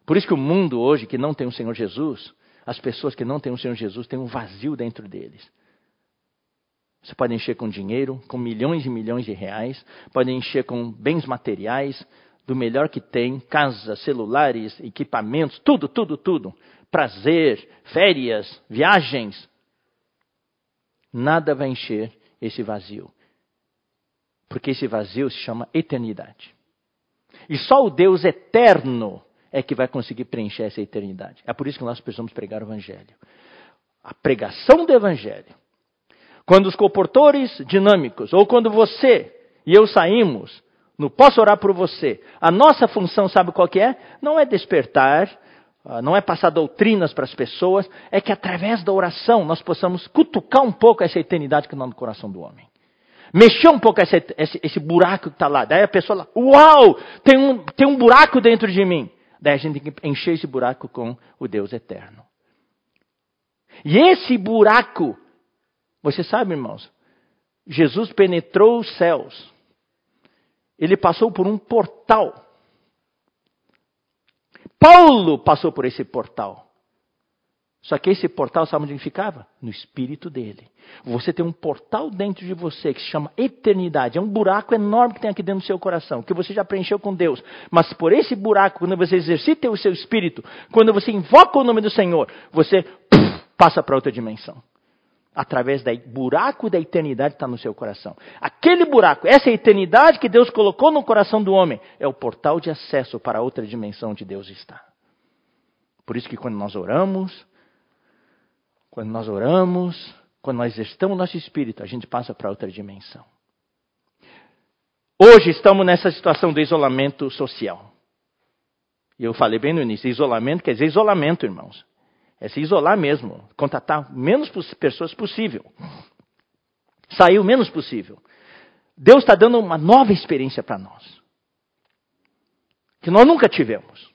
Por isso que o mundo hoje que não tem o Senhor Jesus, as pessoas que não têm o Senhor Jesus têm um vazio dentro deles. Você pode encher com dinheiro, com milhões e milhões de reais, pode encher com bens materiais, do melhor que tem, casa, celulares, equipamentos, tudo, tudo, tudo, prazer, férias, viagens, nada vai encher esse vazio. Porque esse vazio se chama eternidade. E só o Deus eterno é que vai conseguir preencher essa eternidade. É por isso que nós precisamos pregar o Evangelho. A pregação do Evangelho. Quando os comportores dinâmicos, ou quando você e eu saímos, no posso orar por você, a nossa função, sabe qual que é? Não é despertar, ah, não é passar doutrinas para as pessoas, é que através da oração nós possamos cutucar um pouco essa eternidade que está no coração do homem. Mexer um pouco esse, esse, esse buraco que está lá. Daí a pessoa lá, uau, tem um, tem um buraco dentro de mim. Daí a gente tem que encher esse buraco com o Deus eterno. E esse buraco, você sabe, irmãos, Jesus penetrou os céus. Ele passou por um portal. Paulo passou por esse portal. Só que esse portal, sabe onde ficava? No espírito dele. Você tem um portal dentro de você que se chama eternidade. É um buraco enorme que tem aqui dentro do seu coração, que você já preencheu com Deus. Mas por esse buraco, quando você exercita o seu espírito, quando você invoca o nome do Senhor, você passa para outra dimensão. Através do buraco da eternidade está no seu coração. Aquele buraco, essa eternidade que Deus colocou no coração do homem, é o portal de acesso para outra dimensão onde Deus está. Por isso que quando nós oramos, quando nós oramos, quando nós exercitamos o nosso espírito, a gente passa para outra dimensão. Hoje estamos nessa situação do isolamento social. E eu falei bem no início, isolamento quer dizer isolamento, irmãos. É se isolar mesmo, contatar menos pessoas possível. Sair o menos possível. Deus está dando uma nova experiência para nós. Que nós nunca tivemos.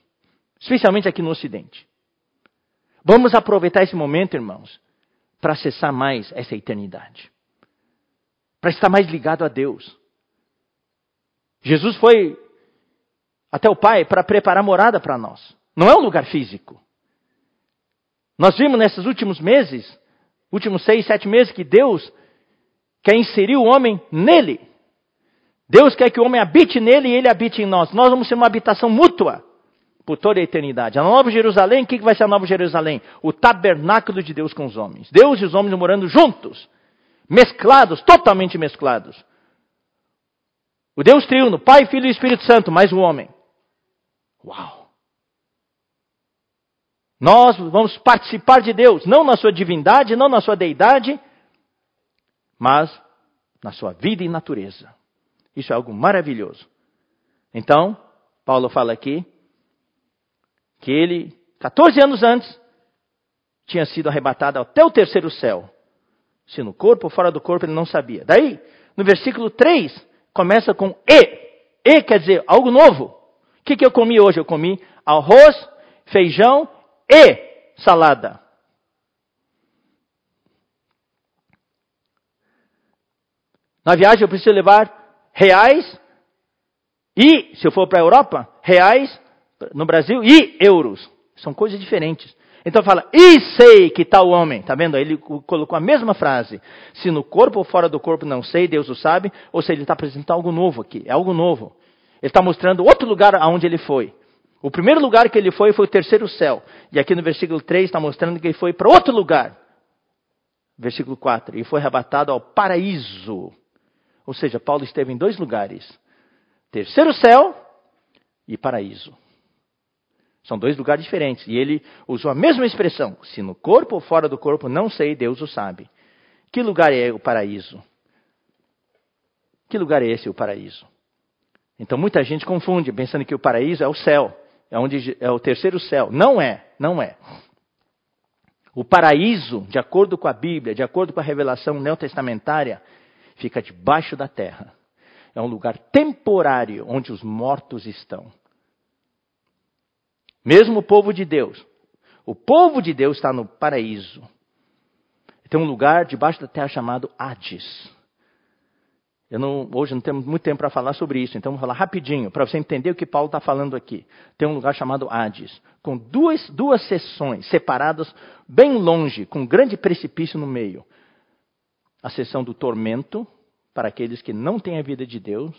Especialmente aqui no Ocidente. Vamos aproveitar esse momento, irmãos, para acessar mais essa eternidade. Para estar mais ligado a Deus. Jesus foi até o Pai para preparar morada para nós. Não é um lugar físico. Nós vimos nesses últimos meses, últimos seis, sete meses, que Deus quer inserir o homem nele. Deus quer que o homem habite nele e ele habite em nós. Nós vamos ser uma habitação mútua por toda a eternidade. A Nova Jerusalém, o que vai ser a Nova Jerusalém? O tabernáculo de Deus com os homens. Deus e os homens morando juntos, mesclados, totalmente mesclados. O Deus triuno, Pai, Filho e Espírito Santo, mais o homem. Uau! Nós vamos participar de Deus, não na sua divindade, não na sua deidade, mas na sua vida e natureza. Isso é algo maravilhoso. Então, Paulo fala aqui, que ele, 14 anos antes, tinha sido arrebatado até o terceiro céu. Se no corpo ou fora do corpo, ele não sabia. Daí, no versículo 3, começa com E. E quer dizer algo novo. O que, que eu comi hoje? Eu comi arroz, feijão e salada. Na viagem eu preciso levar reais e, se eu for para a Europa, reais no Brasil e euros. São coisas diferentes. Então fala, e sei que tal homem. Está vendo? Ele colocou a mesma frase. Se no corpo ou fora do corpo não sei, Deus o sabe. Ou seja, ele está apresentando algo novo aqui. É algo novo. Ele está mostrando outro lugar aonde ele foi. O primeiro lugar que ele foi foi o terceiro céu. E aqui no versículo 3 está mostrando que ele foi para outro lugar. Versículo 4. E foi arrebatado ao paraíso. Ou seja, Paulo esteve em dois lugares: terceiro céu e paraíso. São dois lugares diferentes. E ele usou a mesma expressão: se no corpo ou fora do corpo, não sei, Deus o sabe. Que lugar é o paraíso? Que lugar é esse o paraíso? Então muita gente confunde, pensando que o paraíso é o céu, é onde é o terceiro céu. Não é, não é. O paraíso, de acordo com a Bíblia, de acordo com a revelação neotestamentária, fica debaixo da terra. É um lugar temporário onde os mortos estão. Mesmo o povo de Deus. O povo de Deus está no paraíso. Tem um lugar debaixo da terra chamado Hades. Eu não, hoje não temos muito tempo para falar sobre isso, então vou falar rapidinho, para você entender o que Paulo está falando aqui. Tem um lugar chamado Hades, com duas, duas seções separadas bem longe, com um grande precipício no meio. A seção do tormento, para aqueles que não têm a vida de Deus,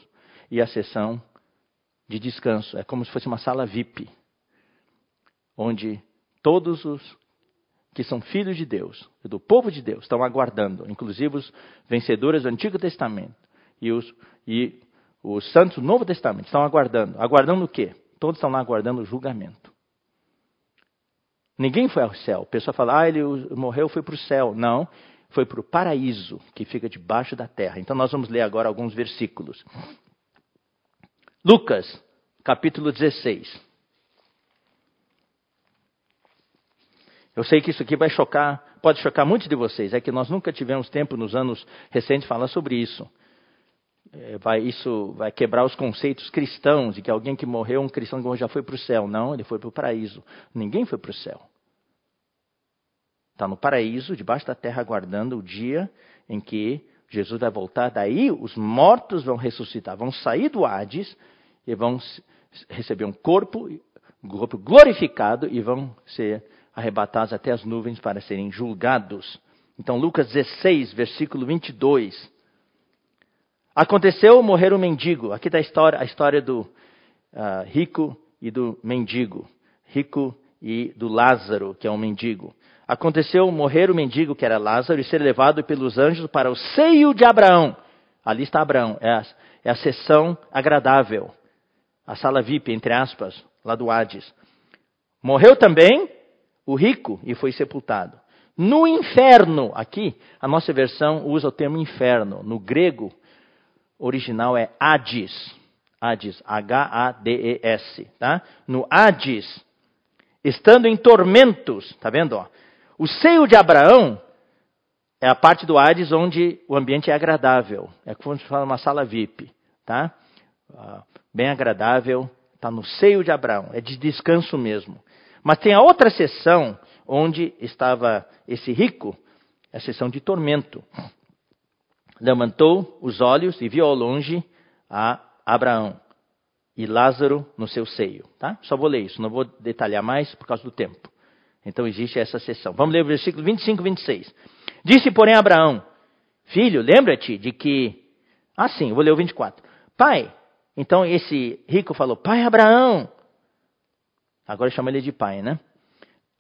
e a seção de descanso. É como se fosse uma sala VIP, onde todos os que são filhos de Deus, do povo de Deus, estão aguardando, inclusive os vencedores do Antigo Testamento e os, e os santos do Novo Testamento, estão aguardando. Aguardando o quê? Todos estão lá aguardando o julgamento. Ninguém foi ao céu. A pessoa fala, ah, ele morreu, foi para o céu. Não, foi para o paraíso, que fica debaixo da terra. Então nós vamos ler agora alguns versículos. Lucas, capítulo 16. Eu sei que isso aqui vai chocar, pode chocar muitos de vocês. É que nós nunca tivemos tempo nos anos recentes falar sobre isso. É, vai, isso vai quebrar os conceitos cristãos de que alguém que morreu, um cristão que já foi para o céu. Não, ele foi para o paraíso. Ninguém foi para o céu. Está no paraíso, debaixo da terra, aguardando o dia em que Jesus vai voltar. Daí os mortos vão ressuscitar, vão sair do Hades e vão receber um corpo, um corpo glorificado e vão ser arrebatados até as nuvens para serem julgados. Então, Lucas 16, versículo 22. Aconteceu morrer um mendigo. Aqui está a história, a história do uh, rico e do mendigo. Rico e do Lázaro, que é um mendigo. Aconteceu morrer o mendigo, que era Lázaro, e ser levado pelos anjos para o seio de Abraão. Ali está Abraão. É a, é a sessão agradável. A sala VIP, entre aspas, lá do Hades. Morreu também o rico e foi sepultado. No inferno, aqui, a nossa versão usa o termo inferno. No grego, original é Hades. Hades, H-A-D-E-S. Tá? No Hades, estando em tormentos, tá vendo? Ó? O seio de Abraão é a parte do Hades onde o ambiente é agradável. É como se fala uma sala VIP. Tá? Ah, bem agradável, está no seio de Abraão. É de descanso mesmo. Mas tem a outra sessão onde estava esse rico, a sessão de tormento. Levantou os olhos e viu ao longe a Abraão e Lázaro no seu seio. Tá? Só vou ler isso, não vou detalhar mais por causa do tempo. Então existe essa sessão. Vamos ler o versículo 25 e 26. Disse, porém, Abraão: Filho, lembra-te de que. Ah, sim, vou ler o 24. Pai, então esse rico falou: Pai Abraão, Agora chama ele de pai, né?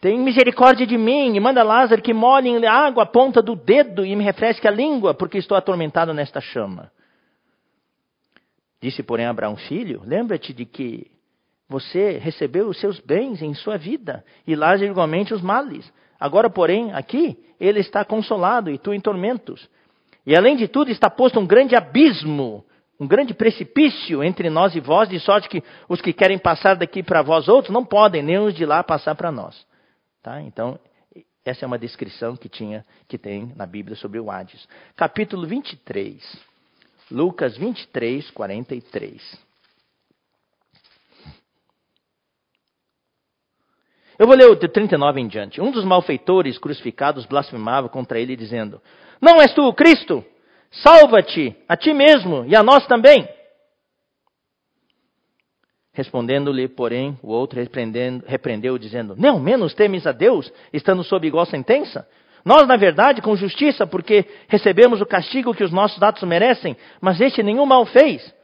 Tem misericórdia de mim e manda Lázaro que molhe em água a ponta do dedo e me refresque a língua, porque estou atormentado nesta chama. Disse, porém, Abraão, filho, lembra-te de que você recebeu os seus bens em sua vida e Lázaro igualmente os males. Agora, porém, aqui ele está consolado e tu em tormentos. E além de tudo está posto um grande abismo um grande precipício entre nós e vós, de sorte que os que querem passar daqui para vós outros não podem, nem os de lá passar para nós. Tá? Então, essa é uma descrição que tinha, que tem na Bíblia sobre o Hades. Capítulo 23. Lucas 23, 43. Eu vou ler o de 39 em diante. Um dos malfeitores crucificados blasfemava contra ele, dizendo: Não és tu o Cristo? Salva-te a ti mesmo e a nós também. Respondendo-lhe, porém, o outro repreendeu, dizendo: Não menos temes a Deus, estando sob igual sentença? Nós, na verdade, com justiça, porque recebemos o castigo que os nossos atos merecem, mas este nenhum mal fez.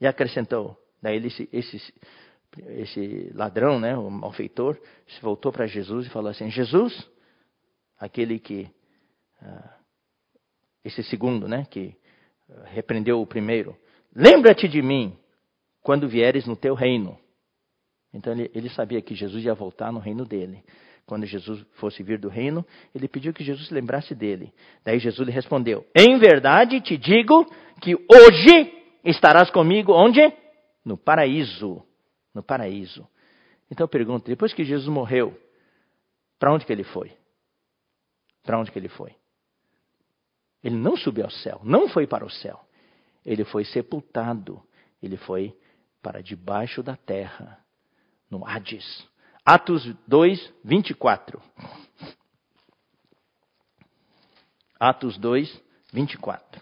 E acrescentou: Daí esse, esse, esse ladrão, né, o malfeitor, se voltou para Jesus e falou assim: Jesus, aquele que. Ah, esse segundo, né, que repreendeu o primeiro. Lembra-te de mim quando vieres no teu reino. Então ele, ele, sabia que Jesus ia voltar no reino dele. Quando Jesus fosse vir do reino, ele pediu que Jesus lembrasse dele. Daí Jesus lhe respondeu: Em verdade te digo que hoje estarás comigo onde? No paraíso. No paraíso. Então eu pergunto: depois que Jesus morreu, para onde que ele foi? Para onde que ele foi? Ele não subiu ao céu, não foi para o céu. Ele foi sepultado, ele foi para debaixo da terra, no Hades. Atos 2, 24. Atos 2, 24.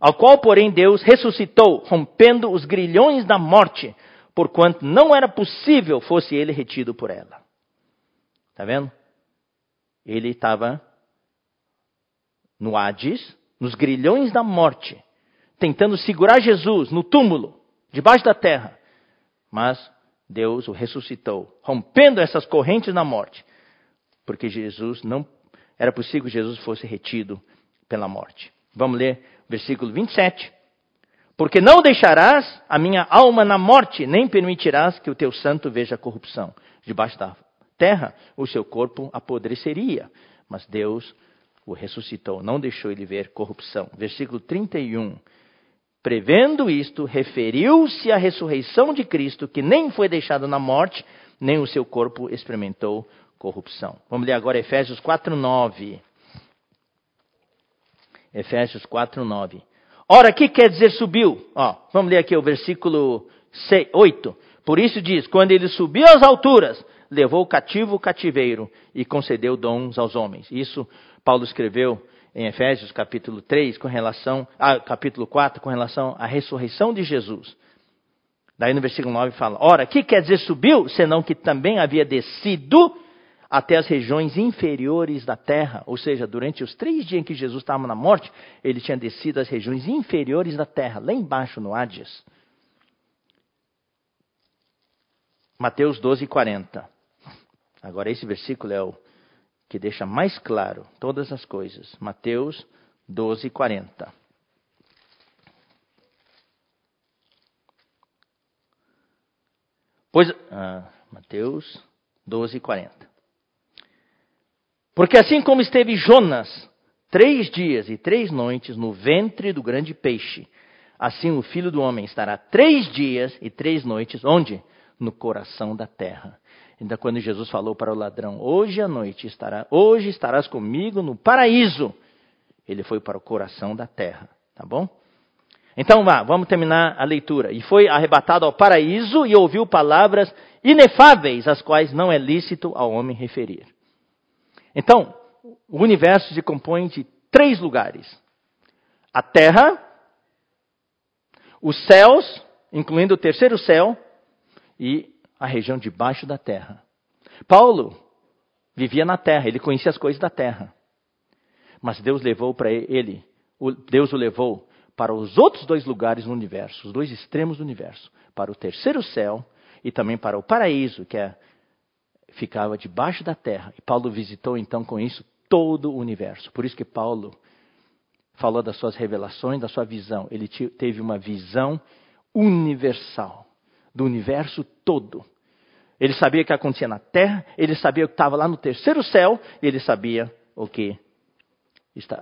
Ao qual, porém, Deus ressuscitou, rompendo os grilhões da morte, porquanto não era possível fosse ele retido por ela. Está vendo? Ele estava no Hades, nos grilhões da morte, tentando segurar Jesus no túmulo, debaixo da terra. Mas Deus o ressuscitou, rompendo essas correntes na morte, porque Jesus não era possível que Jesus fosse retido pela morte. Vamos ler versículo 27. Porque não deixarás a minha alma na morte, nem permitirás que o teu santo veja corrupção. Debaixo da terra, o seu corpo apodreceria, mas Deus o ressuscitou, não deixou ele ver corrupção. Versículo 31. Prevendo isto, referiu-se à ressurreição de Cristo, que nem foi deixado na morte, nem o seu corpo experimentou corrupção. Vamos ler agora Efésios 4:9. Efésios 4:9. Ora, o que quer dizer subiu? Ó, vamos ler aqui o versículo 6, 8. Por isso diz: quando ele subiu às alturas, levou cativo o cativeiro e concedeu dons aos homens. Isso Paulo escreveu em Efésios capítulo 3 com relação, ah, capítulo 4 com relação à ressurreição de Jesus. Daí no versículo 9 fala: Ora, que quer dizer subiu, senão que também havia descido até as regiões inferiores da terra. Ou seja, durante os três dias em que Jesus estava na morte, ele tinha descido às regiões inferiores da terra, lá embaixo no Hades. Mateus 12, 40. Agora, esse versículo é o que deixa mais claro todas as coisas. Mateus 12, 40. Pois, ah, Mateus 12, 40. Porque assim como esteve Jonas três dias e três noites no ventre do grande peixe, assim o filho do homem estará três dias e três noites, onde? No coração da terra. Então, quando Jesus falou para o ladrão, hoje à noite estará, hoje estarás comigo no paraíso, ele foi para o coração da terra, tá bom? Então vá, vamos terminar a leitura. E foi arrebatado ao paraíso e ouviu palavras inefáveis, as quais não é lícito ao homem referir. Então, o universo se compõe de três lugares: a Terra, os céus, incluindo o terceiro céu, e a região debaixo da Terra. Paulo vivia na Terra, ele conhecia as coisas da Terra. Mas Deus levou para ele, Deus o levou para os outros dois lugares no universo, os dois extremos do universo, para o terceiro céu e também para o paraíso, que é ficava debaixo da terra. E Paulo visitou então com isso todo o universo. Por isso que Paulo falou das suas revelações, da sua visão. Ele teve uma visão universal do universo todo. Ele sabia o que acontecia na terra, ele sabia o que estava lá no terceiro céu, e ele sabia o que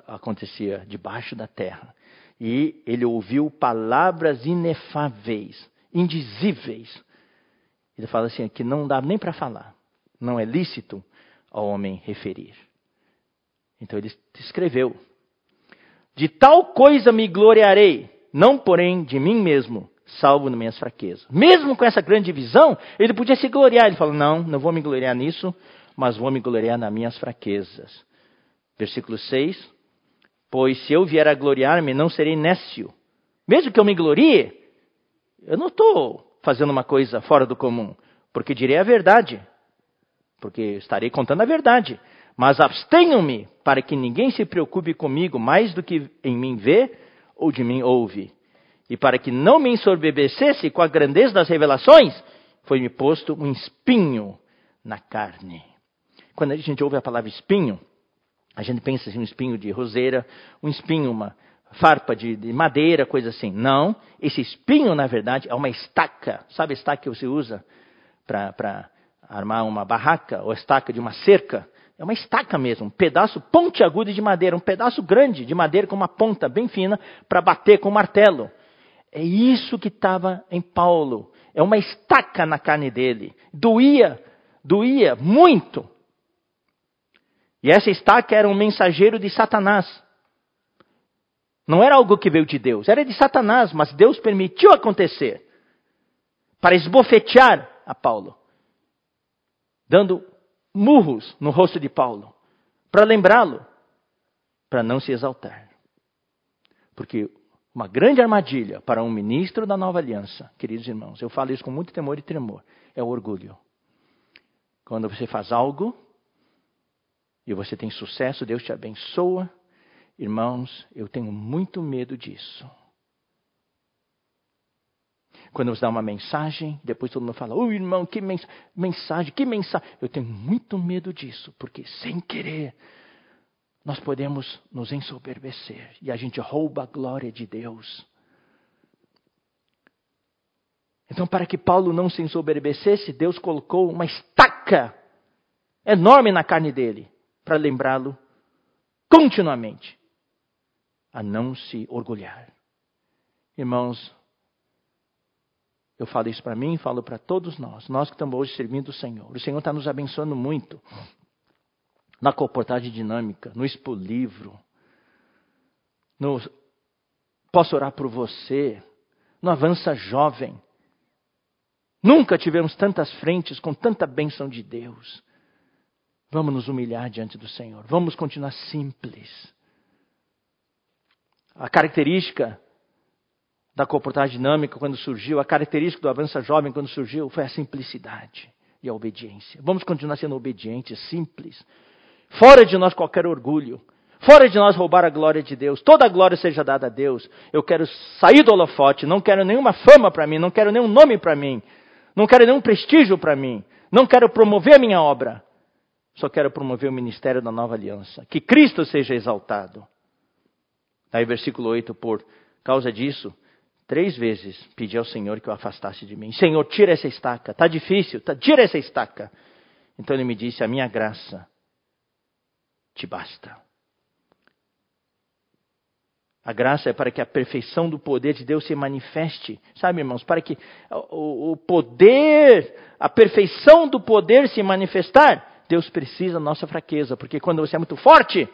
acontecia debaixo da terra. E ele ouviu palavras inefáveis, indizíveis. Ele fala assim, que não dá nem para falar não é lícito ao homem referir. Então ele escreveu: De tal coisa me gloriarei, não porém de mim mesmo, salvo nas minhas fraquezas. Mesmo com essa grande visão, ele podia se gloriar. Ele falou: Não, não vou me gloriar nisso, mas vou me gloriar nas minhas fraquezas. Versículo 6: Pois se eu vier a gloriar-me, não serei nécio. Mesmo que eu me glorie, eu não estou fazendo uma coisa fora do comum, porque direi a verdade porque estarei contando a verdade. Mas abstenham-me para que ninguém se preocupe comigo mais do que em mim vê ou de mim ouve. E para que não me ensorbebecesse com a grandeza das revelações, foi-me posto um espinho na carne. Quando a gente ouve a palavra espinho, a gente pensa em assim, um espinho de roseira, um espinho, uma farpa de, de madeira, coisa assim. Não, esse espinho, na verdade, é uma estaca. Sabe a estaca que você usa para armar uma barraca ou estaca de uma cerca. É uma estaca mesmo, um pedaço pontiagudo de madeira, um pedaço grande de madeira com uma ponta bem fina para bater com o martelo. É isso que estava em Paulo. É uma estaca na carne dele. Doía, doía muito. E essa estaca era um mensageiro de Satanás. Não era algo que veio de Deus, era de Satanás, mas Deus permitiu acontecer para esbofetear a Paulo dando murros no rosto de Paulo, para lembrá-lo, para não se exaltar. Porque uma grande armadilha para um ministro da nova aliança, queridos irmãos, eu falo isso com muito temor e tremor, é o orgulho. Quando você faz algo e você tem sucesso, Deus te abençoa, irmãos, eu tenho muito medo disso. Quando você dá uma mensagem, depois todo mundo fala: Ô irmão, que mens mensagem, que mensagem. Eu tenho muito medo disso, porque sem querer nós podemos nos ensoberbecer e a gente rouba a glória de Deus. Então, para que Paulo não se ensoberbecesse, Deus colocou uma estaca enorme na carne dele, para lembrá-lo continuamente a não se orgulhar. Irmãos, eu falo isso para mim, falo para todos nós, nós que estamos hoje servindo o Senhor. O Senhor está nos abençoando muito na comportagem dinâmica, no Expo Livro, no Posso Orar por Você, no Avança Jovem. Nunca tivemos tantas frentes com tanta bênção de Deus. Vamos nos humilhar diante do Senhor. Vamos continuar simples. A característica da comportagem dinâmica quando surgiu, a característica do avança jovem quando surgiu foi a simplicidade e a obediência. Vamos continuar sendo obedientes, simples. Fora de nós qualquer orgulho. Fora de nós roubar a glória de Deus. Toda a glória seja dada a Deus. Eu quero sair do holofote. Não quero nenhuma fama para mim. Não quero nenhum nome para mim. Não quero nenhum prestígio para mim. Não quero promover a minha obra. Só quero promover o ministério da nova aliança. Que Cristo seja exaltado. Aí, versículo 8: Por causa disso, Três vezes pedi ao Senhor que o afastasse de mim. Senhor, tira essa estaca. Está difícil, tá, tira essa estaca. Então ele me disse: A minha graça te basta. A graça é para que a perfeição do poder de Deus se manifeste. Sabe, irmãos, para que o poder, a perfeição do poder se manifestar, Deus precisa da nossa fraqueza. Porque quando você é muito forte,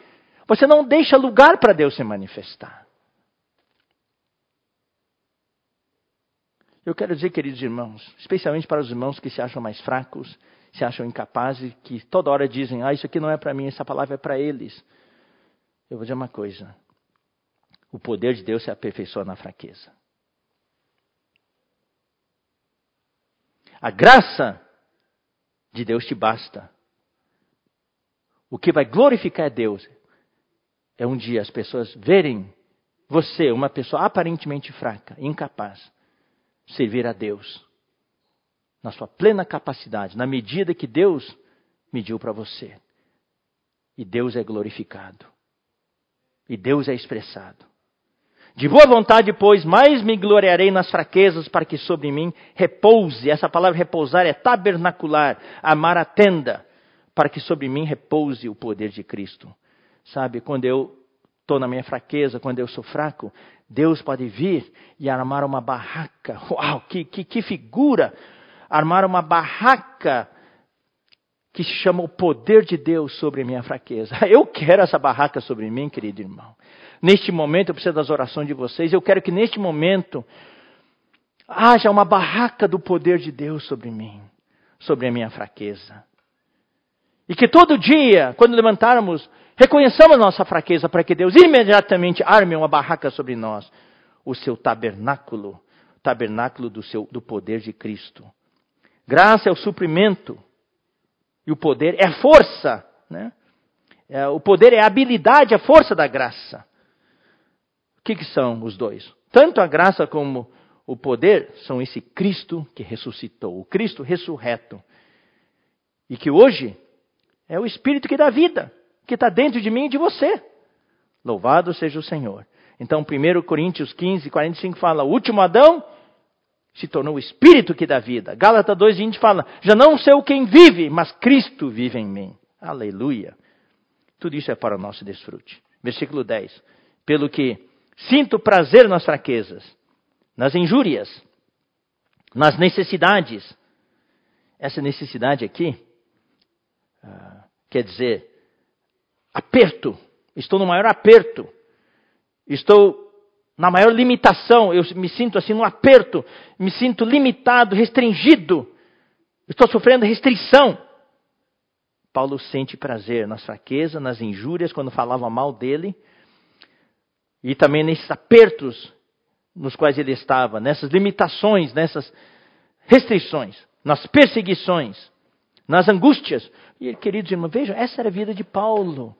você não deixa lugar para Deus se manifestar. Eu quero dizer, queridos irmãos, especialmente para os irmãos que se acham mais fracos, se acham incapazes, que toda hora dizem: Ah, isso aqui não é para mim, essa palavra é para eles. Eu vou dizer uma coisa: o poder de Deus se aperfeiçoa na fraqueza. A graça de Deus te basta. O que vai glorificar Deus é um dia as pessoas verem você, uma pessoa aparentemente fraca, incapaz, servir a Deus na sua plena capacidade, na medida que Deus mediu para você. E Deus é glorificado. E Deus é expressado. De boa vontade, pois, mais me gloriarei nas fraquezas, para que sobre mim repouse. Essa palavra repousar é tabernacular, amar a tenda, para que sobre mim repouse o poder de Cristo. Sabe, quando eu estou na minha fraqueza, quando eu sou fraco, Deus pode vir e armar uma barraca. Uau, que, que, que figura! Armar uma barraca que se chama o poder de Deus sobre a minha fraqueza. Eu quero essa barraca sobre mim, querido irmão. Neste momento, eu preciso das orações de vocês. Eu quero que neste momento haja uma barraca do poder de Deus sobre mim, sobre a minha fraqueza. E que todo dia, quando levantarmos Reconheçamos nossa fraqueza para que Deus imediatamente arme uma barraca sobre nós, o seu tabernáculo, tabernáculo do, seu, do poder de Cristo. Graça é o suprimento e o poder é a força, né? É, o poder é a habilidade, a força da graça. O que, que são os dois? Tanto a graça como o poder são esse Cristo que ressuscitou, o Cristo ressurreto. E que hoje é o Espírito que dá vida que está dentro de mim e de você. Louvado seja o Senhor. Então, 1 Coríntios 15, 45 fala: o último Adão se tornou o espírito que dá vida. Gálatas 2, 20 fala: já não sou quem vive, mas Cristo vive em mim. Aleluia. Tudo isso é para o nosso desfrute. Versículo 10. Pelo que sinto prazer nas fraquezas, nas injúrias, nas necessidades. Essa necessidade aqui uh, quer dizer aperto, estou no maior aperto, estou na maior limitação, eu me sinto assim no aperto, me sinto limitado, restringido, estou sofrendo restrição. Paulo sente prazer nas fraquezas, nas injúrias, quando falava mal dele, e também nesses apertos nos quais ele estava, nessas limitações, nessas restrições, nas perseguições, nas angústias. E, queridos irmãos, vejam, essa era a vida de Paulo.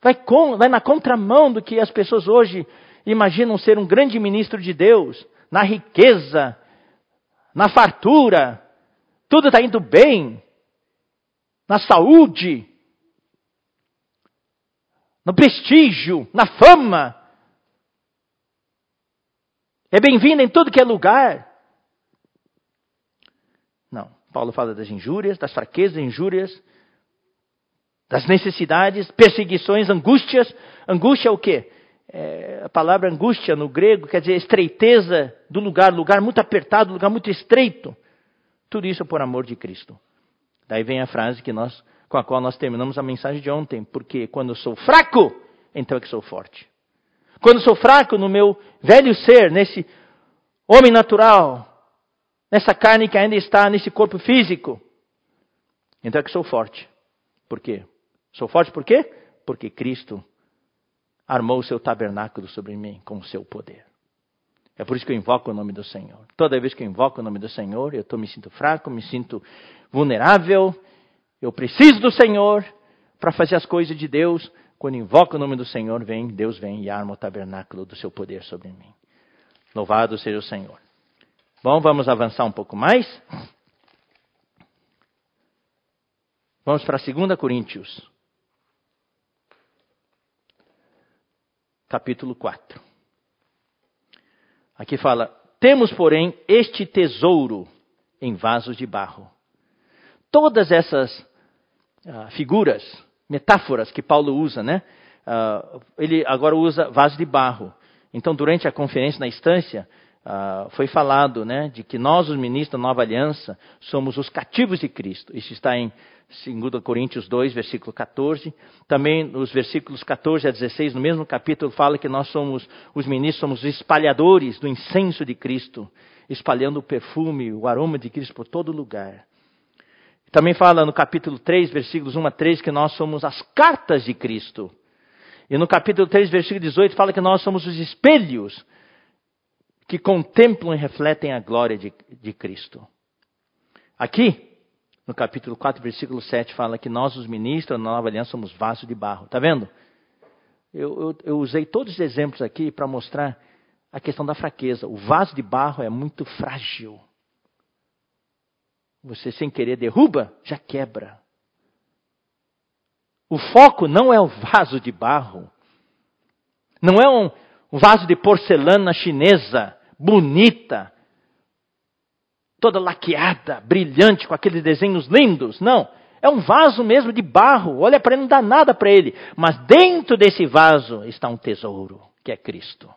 Vai, com, vai na contramão do que as pessoas hoje imaginam ser um grande ministro de Deus, na riqueza, na fartura, tudo está indo bem, na saúde, no prestígio, na fama. É bem-vindo em tudo que é lugar. Não, Paulo fala das injúrias, das fraquezas, injúrias, das necessidades, perseguições, angústias. Angústia é o quê? É, a palavra angústia no grego quer dizer estreiteza do lugar, lugar muito apertado, lugar muito estreito. Tudo isso por amor de Cristo. Daí vem a frase que nós, com a qual nós terminamos a mensagem de ontem, porque quando eu sou fraco, então é que sou forte. Quando eu sou fraco no meu velho ser, nesse homem natural, nessa carne que ainda está nesse corpo físico, então é que sou forte. Por quê? Sou forte por quê? Porque Cristo armou o seu tabernáculo sobre mim com o seu poder. É por isso que eu invoco o nome do Senhor. Toda vez que eu invoco o nome do Senhor, eu tô, me sinto fraco, me sinto vulnerável. Eu preciso do Senhor para fazer as coisas de Deus. Quando invoco o nome do Senhor, vem, Deus vem e arma o tabernáculo do seu poder sobre mim. Louvado seja o Senhor. Bom, vamos avançar um pouco mais. Vamos para 2 Coríntios, capítulo 4. Aqui fala: Temos, porém, este tesouro em vasos de barro. Todas essas uh, figuras, metáforas que Paulo usa, né? Uh, ele agora usa vaso de barro. Então, durante a conferência na instância, uh, foi falado né, de que nós, os ministros da nova aliança, somos os cativos de Cristo. Isso está em 2 Coríntios 2, versículo 14. Também nos versículos 14 a 16, no mesmo capítulo, fala que nós somos, os ministros, somos espalhadores do incenso de Cristo, espalhando o perfume, o aroma de Cristo por todo lugar. Também fala no capítulo 3, versículos 1 a 3, que nós somos as cartas de Cristo. E no capítulo 3, versículo 18, fala que nós somos os espelhos que contemplam e refletem a glória de, de Cristo. Aqui, no capítulo 4, versículo 7, fala que nós, os ministros da nova aliança, somos vasos de barro. Está vendo? Eu, eu, eu, usei todos os exemplos aqui para mostrar a questão da fraqueza. O vaso de barro é muito frágil. Você, sem querer, derruba, já quebra. O foco não é o vaso de barro. Não é um vaso de porcelana chinesa, bonita, toda laqueada, brilhante, com aqueles desenhos lindos. Não. É um vaso mesmo de barro. Olha para ele, não dá nada para ele. Mas dentro desse vaso está um tesouro, que é Cristo.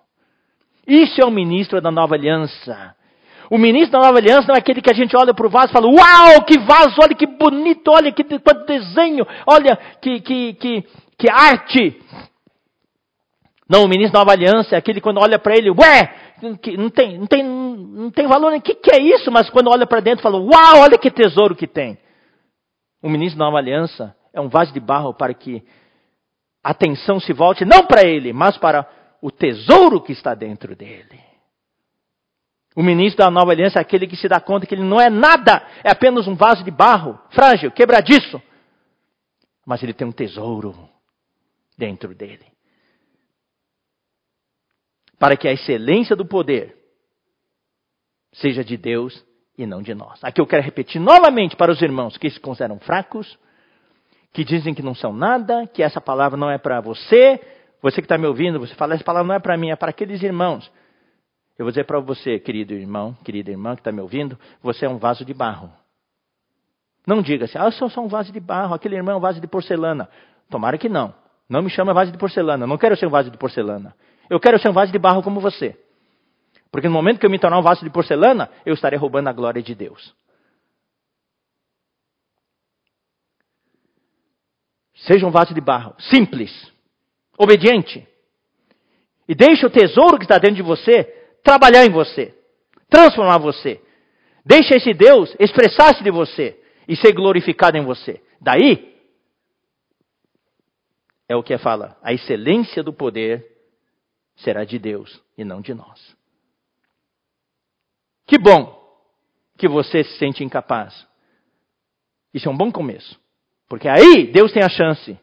Isso é o ministro da nova aliança. O ministro da nova aliança não é aquele que a gente olha para o vaso e fala: Uau, que vaso, olha que bonito, olha que quanto desenho, olha que, que, que, que arte. Não, o ministro da nova aliança é aquele que quando olha para ele, ué, não tem, não tem, não tem valor, o que, que é isso? Mas quando olha para dentro, fala: Uau, olha que tesouro que tem. O ministro da nova aliança é um vaso de barro para que a atenção se volte não para ele, mas para o tesouro que está dentro dele. O ministro da nova aliança é aquele que se dá conta que ele não é nada, é apenas um vaso de barro, frágil, quebradiço. Mas ele tem um tesouro dentro dele para que a excelência do poder seja de Deus e não de nós. Aqui eu quero repetir novamente para os irmãos que se consideram fracos, que dizem que não são nada, que essa palavra não é para você, você que está me ouvindo, você fala, essa palavra não é para mim, é para aqueles irmãos. Eu vou dizer para você, querido irmão, querida irmã que está me ouvindo, você é um vaso de barro. Não diga assim, ah, eu sou só um vaso de barro, aquele irmão é um vaso de porcelana. Tomara que não. Não me chama vaso de porcelana, não quero ser um vaso de porcelana. Eu quero ser um vaso de barro como você. Porque no momento que eu me tornar um vaso de porcelana, eu estarei roubando a glória de Deus. Seja um vaso de barro, simples, obediente. E deixe o tesouro que está dentro de você trabalhar em você, transformar você. Deixe esse Deus expressar-se de você e ser glorificado em você. Daí é o que fala, a excelência do poder será de Deus e não de nós. Que bom que você se sente incapaz. Isso é um bom começo. Porque aí Deus tem a chance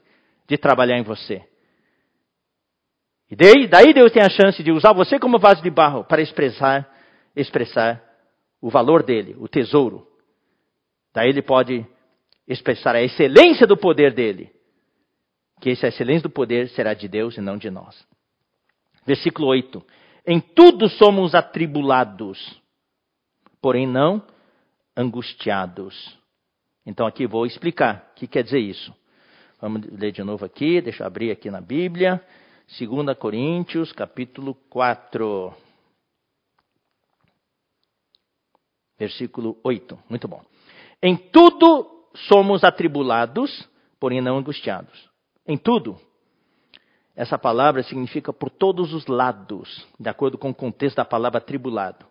de trabalhar em você. E daí, daí Deus tem a chance de usar você como vaso de barro para expressar, expressar o valor dele, o tesouro. Daí ele pode expressar a excelência do poder dele. Que essa excelência do poder será de Deus e não de nós. Versículo 8. Em tudo somos atribulados, porém não angustiados. Então aqui vou explicar o que quer dizer isso. Vamos ler de novo aqui, deixa eu abrir aqui na Bíblia. 2 Coríntios, capítulo 4. Versículo 8. Muito bom. Em tudo somos atribulados, porém não angustiados. Em tudo. Essa palavra significa por todos os lados, de acordo com o contexto da palavra atribulado.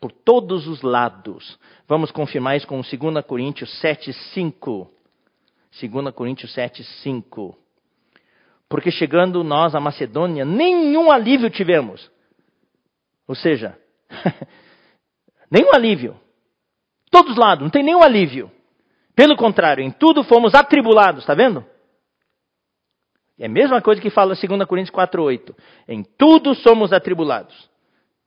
Por todos os lados. Vamos confirmar isso com 2 Coríntios 7, 5. 2 Coríntios 7, 5. Porque chegando nós à Macedônia, nenhum alívio tivemos. Ou seja, nenhum alívio. Todos os lados, não tem nenhum alívio. Pelo contrário, em tudo fomos atribulados, está vendo? É a mesma coisa que fala 2 Coríntios 4,8. Em tudo somos atribulados.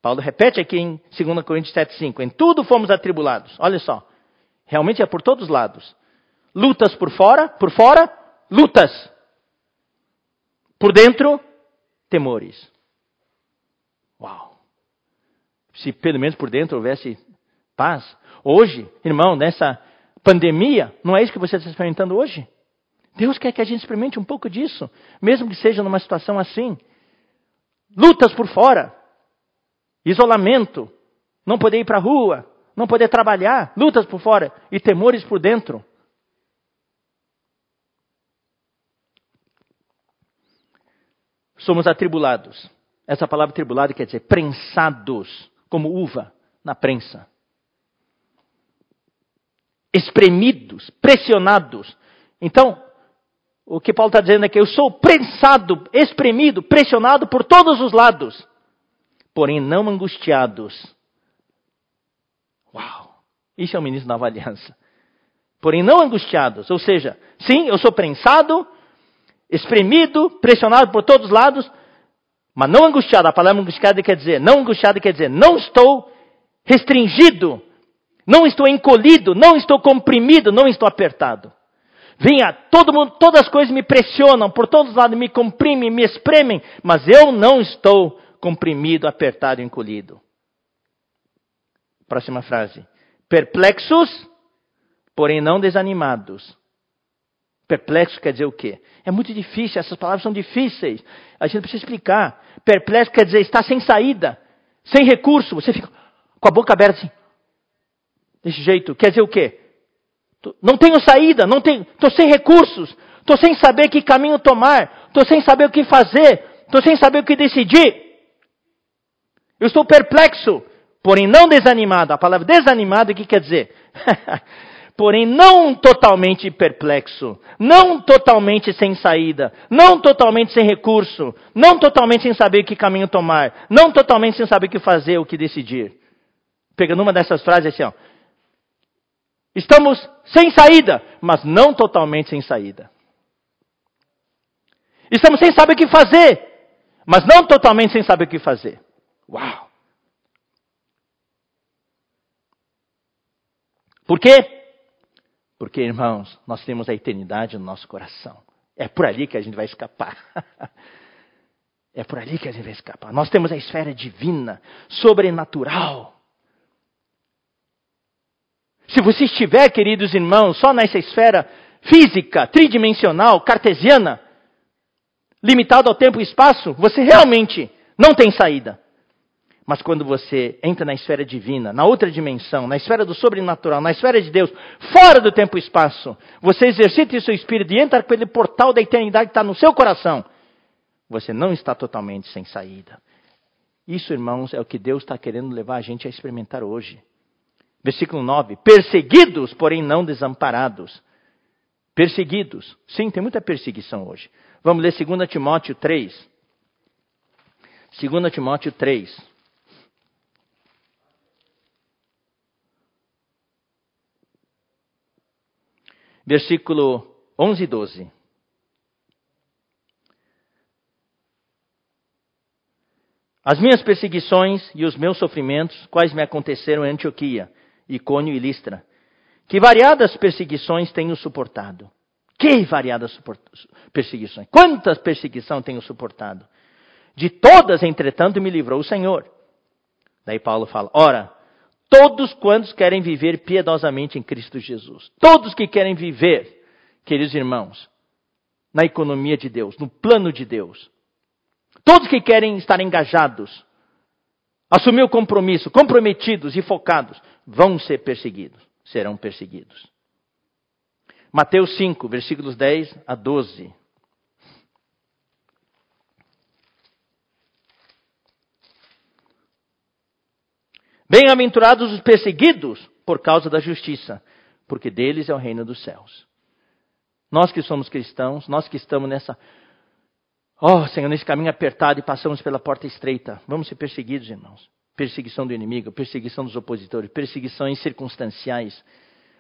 Paulo repete aqui em 2 Coríntios 7,5. Em tudo fomos atribulados. Olha só. Realmente é por todos os lados. Lutas por fora, por fora, lutas. Por dentro, temores. Uau. Se pelo menos por dentro houvesse paz. Hoje, irmão, nessa pandemia, não é isso que você está experimentando hoje? Deus quer que a gente experimente um pouco disso, mesmo que seja numa situação assim. Lutas por fora, isolamento, não poder ir para a rua, não poder trabalhar, lutas por fora e temores por dentro. somos atribulados. Essa palavra tribulado quer dizer prensados, como uva na prensa. Espremidos, pressionados. Então, o que Paulo está dizendo é que eu sou prensado, espremido, pressionado por todos os lados, porém não angustiados. Uau! Isso é o ministro da Aliança. Porém não angustiados. Ou seja, sim, eu sou prensado, espremido, pressionado por todos os lados, mas não angustiado. A palavra angustiado quer dizer, não angustiado quer dizer, não estou restringido, não estou encolhido, não estou comprimido, não estou apertado. Venha, todo mundo, todas as coisas me pressionam, por todos os lados me comprimem, me espremem, mas eu não estou comprimido, apertado, encolhido. Próxima frase. Perplexos, porém não desanimados. Perplexo quer dizer o quê? É muito difícil, essas palavras são difíceis. A gente precisa explicar. Perplexo quer dizer estar sem saída, sem recurso. Você fica com a boca aberta assim. Desse jeito. Quer dizer o quê? Não tenho saída, não tenho, estou sem recursos, estou sem saber que caminho tomar, estou sem saber o que fazer, estou sem saber o que decidir. Eu estou perplexo, porém não desanimado. A palavra desanimado, o que quer dizer? porém não totalmente perplexo, não totalmente sem saída, não totalmente sem recurso, não totalmente sem saber que caminho tomar, não totalmente sem saber o que fazer, o que decidir. Pegando uma dessas frases assim, ó. Estamos sem saída, mas não totalmente sem saída. Estamos sem saber o que fazer, mas não totalmente sem saber o que fazer. Uau! Por quê? Porque, irmãos, nós temos a eternidade no nosso coração. É por ali que a gente vai escapar. é por ali que a gente vai escapar. Nós temos a esfera divina, sobrenatural. Se você estiver, queridos irmãos, só nessa esfera física, tridimensional, cartesiana, limitado ao tempo e espaço, você realmente não tem saída. Mas quando você entra na esfera divina, na outra dimensão, na esfera do sobrenatural, na esfera de Deus, fora do tempo e espaço, você exercita o seu espírito e entra pelo portal da eternidade que está no seu coração, você não está totalmente sem saída. Isso, irmãos, é o que Deus está querendo levar a gente a experimentar hoje. Versículo 9: Perseguidos, porém não desamparados. Perseguidos. Sim, tem muita perseguição hoje. Vamos ler 2 Timóteo 3. 2 Timóteo 3. versículo 11 e 12. As minhas perseguições e os meus sofrimentos, quais me aconteceram em Antioquia, Icônio e Listra, que variadas perseguições tenho suportado. Que variadas perseguições. Quantas perseguições tenho suportado. De todas, entretanto, me livrou o Senhor. Daí Paulo fala: Ora, todos quantos querem viver piedosamente em Cristo Jesus, todos que querem viver, queridos irmãos, na economia de Deus, no plano de Deus, todos que querem estar engajados, assumir o compromisso, comprometidos e focados, vão ser perseguidos, serão perseguidos. Mateus 5, versículos 10 a 12. Bem-aventurados os perseguidos por causa da justiça, porque deles é o reino dos céus. Nós que somos cristãos, nós que estamos nessa, oh Senhor, nesse caminho apertado e passamos pela porta estreita, vamos ser perseguidos, irmãos. Perseguição do inimigo, perseguição dos opositores, perseguições circunstanciais,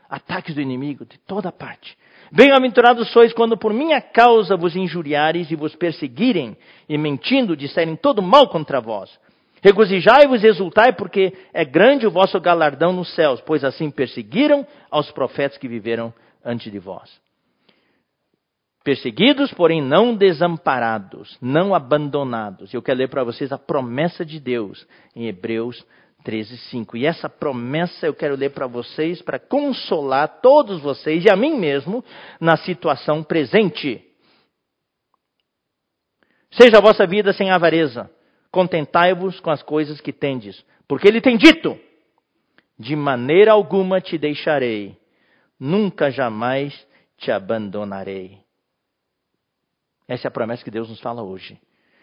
ataques do inimigo de toda parte. Bem-aventurados sois quando por minha causa vos injuriares e vos perseguirem, e mentindo disserem todo mal contra vós. Regozijai-vos e exultai, porque é grande o vosso galardão nos céus, pois assim perseguiram aos profetas que viveram antes de vós. Perseguidos, porém não desamparados, não abandonados. Eu quero ler para vocês a promessa de Deus em Hebreus 13, 5. E essa promessa eu quero ler para vocês para consolar todos vocês e a mim mesmo na situação presente. Seja a vossa vida sem avareza contentai-vos com as coisas que tendes, porque ele tem dito: de maneira alguma te deixarei, nunca jamais te abandonarei. Essa é a promessa que Deus nos fala hoje.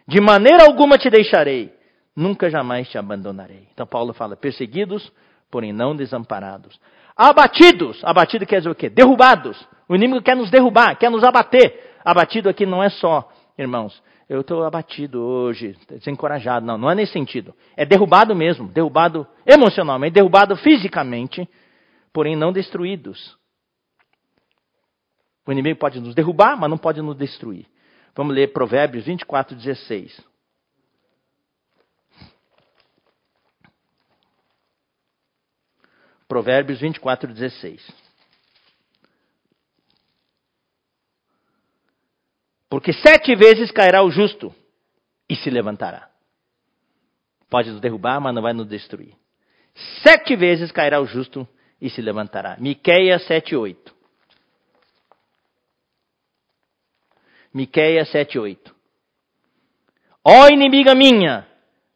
De maneira alguma te deixarei, nunca jamais te abandonarei. Então Paulo fala: perseguidos, porém não desamparados. Abatidos, abatido quer dizer o quê? Derrubados. O inimigo quer nos derrubar, quer nos abater. Abatido aqui não é só, irmãos, eu estou abatido hoje, desencorajado. Não, não é nesse sentido. É derrubado mesmo, derrubado emocionalmente, derrubado fisicamente, porém não destruídos. O inimigo pode nos derrubar, mas não pode nos destruir. Vamos ler Provérbios 24, 16. Provérbios 24, 16. Porque sete vezes cairá o justo e se levantará. Pode nos derrubar, mas não vai nos destruir. Sete vezes cairá o justo e se levantará. Miqueias 7:8. Miqueias 7:8. Ó inimiga minha,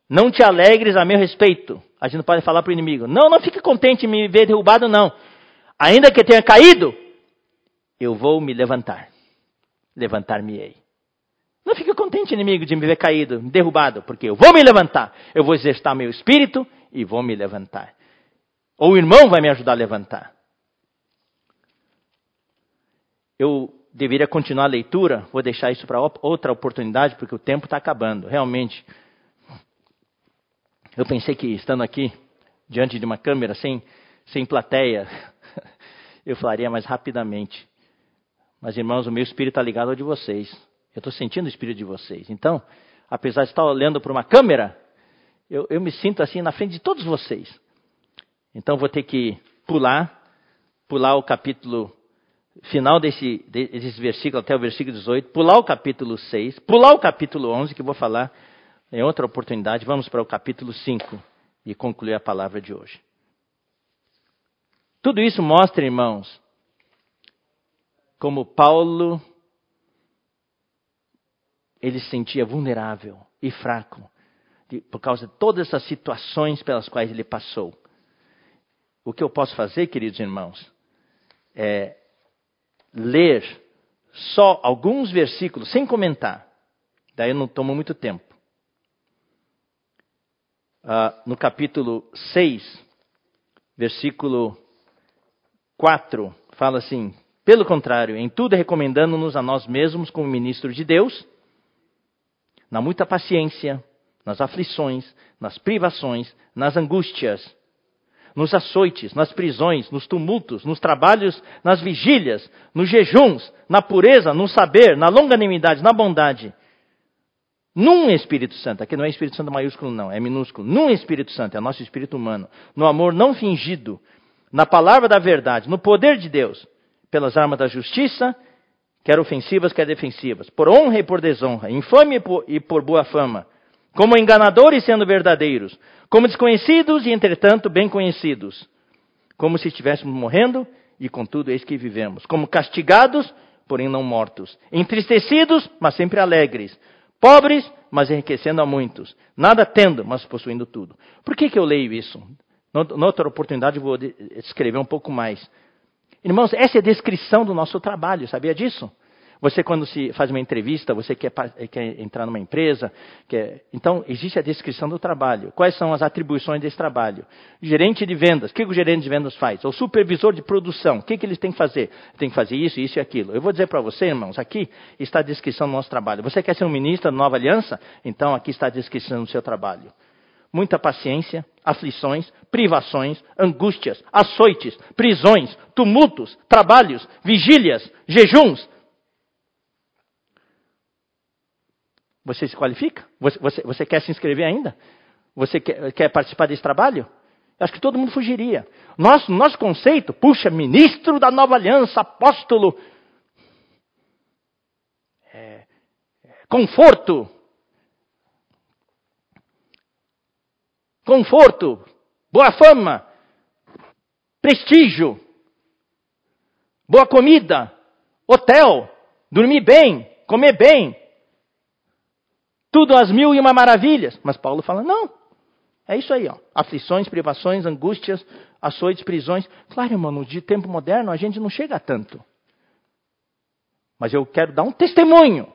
não te alegres a meu respeito. A gente não pode falar para o inimigo. Não, não fique contente em me ver derrubado, não. Ainda que tenha caído, eu vou me levantar levantar-me-ei. Não fique contente, inimigo, de me ver caído, derrubado, porque eu vou me levantar. Eu vou exercitar meu espírito e vou me levantar. Ou o irmão vai me ajudar a levantar. Eu deveria continuar a leitura, vou deixar isso para outra oportunidade, porque o tempo está acabando. Realmente, eu pensei que estando aqui, diante de uma câmera, sem, sem plateia, eu falaria mais rapidamente. Mas, irmãos, o meu espírito está ligado ao de vocês. Eu estou sentindo o espírito de vocês. Então, apesar de estar olhando para uma câmera, eu, eu me sinto assim na frente de todos vocês. Então, vou ter que pular, pular o capítulo final desse, desse versículo até o versículo 18, pular o capítulo 6, pular o capítulo 11, que vou falar em outra oportunidade. Vamos para o capítulo 5 e concluir a palavra de hoje. Tudo isso mostra, irmãos, como Paulo, ele se sentia vulnerável e fraco por causa de todas essas situações pelas quais ele passou. O que eu posso fazer, queridos irmãos, é ler só alguns versículos, sem comentar. Daí eu não tomo muito tempo. Uh, no capítulo 6, versículo 4, fala assim: pelo contrário, em tudo recomendando-nos a nós mesmos como ministros de Deus, na muita paciência, nas aflições, nas privações, nas angústias, nos açoites, nas prisões, nos tumultos, nos trabalhos, nas vigílias, nos jejuns, na pureza, no saber, na longanimidade, na bondade. num Espírito Santo. Aqui não é Espírito Santo maiúsculo, não, é minúsculo. Num Espírito Santo, é nosso espírito humano. No amor não fingido, na palavra da verdade, no poder de Deus, pelas armas da justiça, quer ofensivas, quer defensivas, por honra e por desonra, infame e por, boa fama, como enganadores sendo verdadeiros, como desconhecidos e, entretanto, bem conhecidos, como se estivéssemos morrendo e, contudo, eis que vivemos, como castigados, porém não mortos, entristecidos, mas sempre alegres, pobres, mas enriquecendo a muitos, nada tendo, mas possuindo tudo. Por que, que eu leio isso? Noutra oportunidade, vou escrever um pouco mais. Irmãos, essa é a descrição do nosso trabalho, sabia disso? Você, quando se faz uma entrevista, você quer, quer entrar numa empresa, quer... então existe a descrição do trabalho. Quais são as atribuições desse trabalho? Gerente de vendas, o que o gerente de vendas faz? O supervisor de produção, o que, que eles têm que fazer? Tem que fazer isso, isso e aquilo. Eu vou dizer para você, irmãos, aqui está a descrição do nosso trabalho. Você quer ser um ministro da nova aliança? Então aqui está a descrição do seu trabalho muita paciência, aflições, privações, angústias, açoites, prisões, tumultos, trabalhos, vigílias, jejuns, Você se qualifica? Você, você, você quer se inscrever ainda? Você quer, quer, participar desse trabalho? Acho que todo mundo fugiria. Nosso, nosso conceito, puxa, ministro da nova aliança, apóstolo, é, é, conforto, conforto, boa fama, prestígio, boa comida, hotel, dormir bem, comer bem, tudo às mil e uma maravilhas. Mas Paulo fala: não, é isso aí, ó. Aflições, privações, angústias, açoites, prisões. Claro, irmão, de tempo moderno a gente não chega a tanto. Mas eu quero dar um testemunho.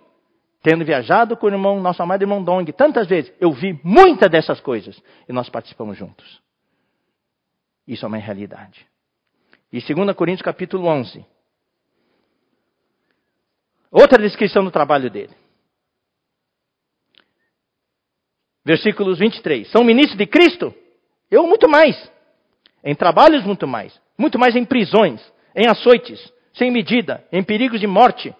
Tendo viajado com o irmão, nosso amado irmão Dong, tantas vezes, eu vi muitas dessas coisas e nós participamos juntos. Isso é uma realidade. E 2 Coríntios capítulo 11. Outra descrição do trabalho dele. Versículos 23. São ministros de Cristo? Eu muito mais. Em trabalhos, muito mais. Muito mais em prisões, em açoites, sem medida, em perigos de morte.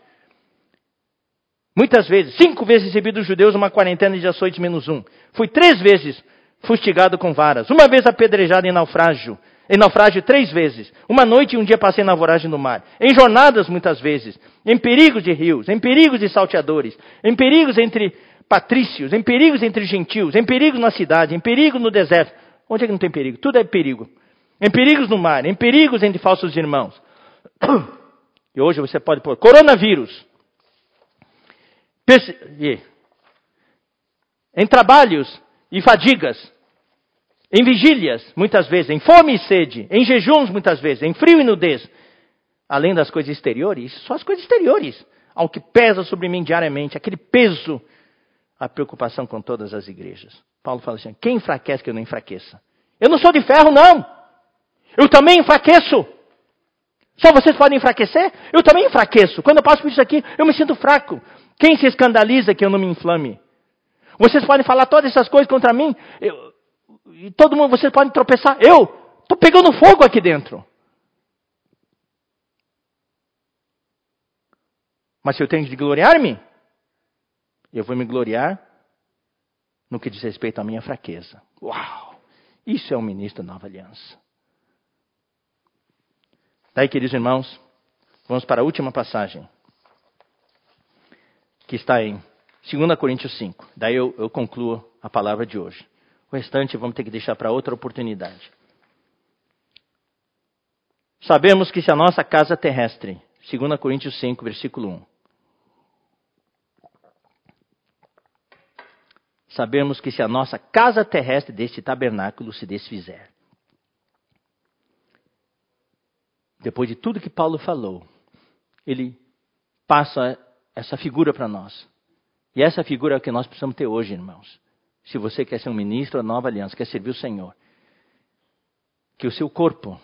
Muitas vezes, cinco vezes recebi dos judeus uma quarentena de açoites menos um. Fui três vezes fustigado com varas. Uma vez apedrejado em naufrágio. Em naufrágio três vezes. Uma noite e um dia passei na voragem do mar. Em jornadas muitas vezes. Em perigos de rios. Em perigos de salteadores. Em perigos entre patrícios, em perigos entre gentios, em perigos na cidade, em perigo no deserto. Onde é que não tem perigo? Tudo é perigo. Em perigos no mar, em perigos entre falsos irmãos. E hoje você pode pôr coronavírus. Em trabalhos e fadigas. Em vigílias, muitas vezes. Em fome e sede. Em jejuns, muitas vezes. Em frio e nudez. Além das coisas exteriores, só as coisas exteriores. Ao que pesa sobre mim diariamente. Aquele peso a preocupação com todas as igrejas. Paulo fala assim: quem enfraquece que eu não enfraqueça? Eu não sou de ferro, não. Eu também enfraqueço. Só vocês podem enfraquecer? Eu também enfraqueço. Quando eu passo por isso aqui, eu me sinto fraco. Quem se escandaliza que eu não me inflame? Vocês podem falar todas essas coisas contra mim. Eu, e todo mundo, vocês podem tropeçar. Eu estou pegando fogo aqui dentro. Mas se eu tenho de gloriar-me, eu vou me gloriar no que diz respeito à minha fraqueza. Uau! Isso é um ministro da nova aliança. Daí, queridos irmãos, vamos para a última passagem, que está em 2 Coríntios 5. Daí eu, eu concluo a palavra de hoje. O restante vamos ter que deixar para outra oportunidade. Sabemos que se a nossa casa terrestre, 2 Coríntios 5, versículo 1, sabemos que se a nossa casa terrestre deste tabernáculo se desfizer. Depois de tudo que Paulo falou, ele passa essa figura para nós. E essa figura é o que nós precisamos ter hoje, irmãos. Se você quer ser um ministro da nova aliança, quer servir o Senhor, que o seu corpo,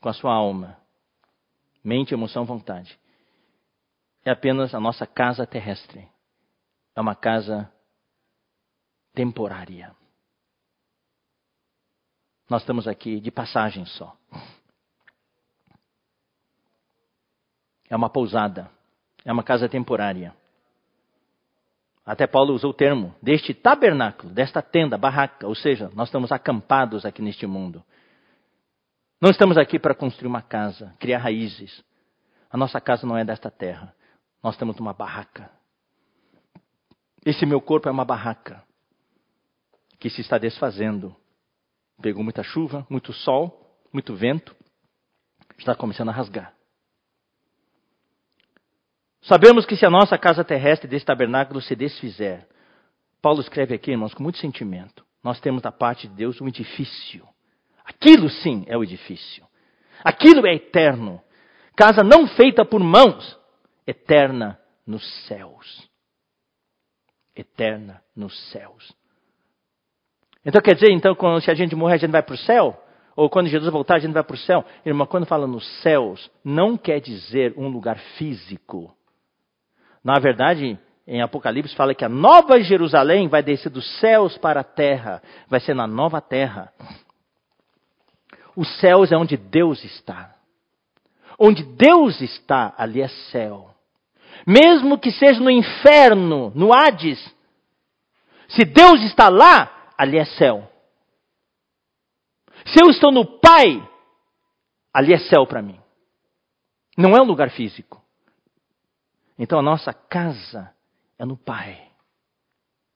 com a sua alma, mente, emoção, vontade, é apenas a nossa casa terrestre. É uma casa temporária. Nós estamos aqui de passagem só. É uma pousada, é uma casa temporária. até Paulo usou o termo, deste tabernáculo, desta tenda, barraca, ou seja, nós estamos acampados aqui neste mundo. Não estamos aqui para construir uma casa, criar raízes. A nossa casa não é desta terra. Nós temos uma barraca. Esse meu corpo é uma barraca que se está desfazendo. Pegou muita chuva, muito sol, muito vento, está começando a rasgar. Sabemos que se a nossa casa terrestre desse tabernáculo se desfizer, Paulo escreve aqui, irmãos, com muito sentimento. Nós temos da parte de Deus um edifício. Aquilo sim é o edifício. Aquilo é eterno. Casa não feita por mãos, eterna nos céus. Eterna nos céus. Então quer dizer, então, quando, se a gente morrer, a gente vai para o céu? Ou quando Jesus voltar, a gente vai para o céu? Irmão, quando fala nos céus, não quer dizer um lugar físico. Na verdade, em Apocalipse fala que a nova Jerusalém vai descer dos céus para a terra, vai ser na nova terra. Os céus é onde Deus está. Onde Deus está, ali é céu. Mesmo que seja no inferno, no Hades, se Deus está lá, ali é céu. Se eu estou no Pai, ali é céu para mim. Não é um lugar físico. Então a nossa casa é no Pai.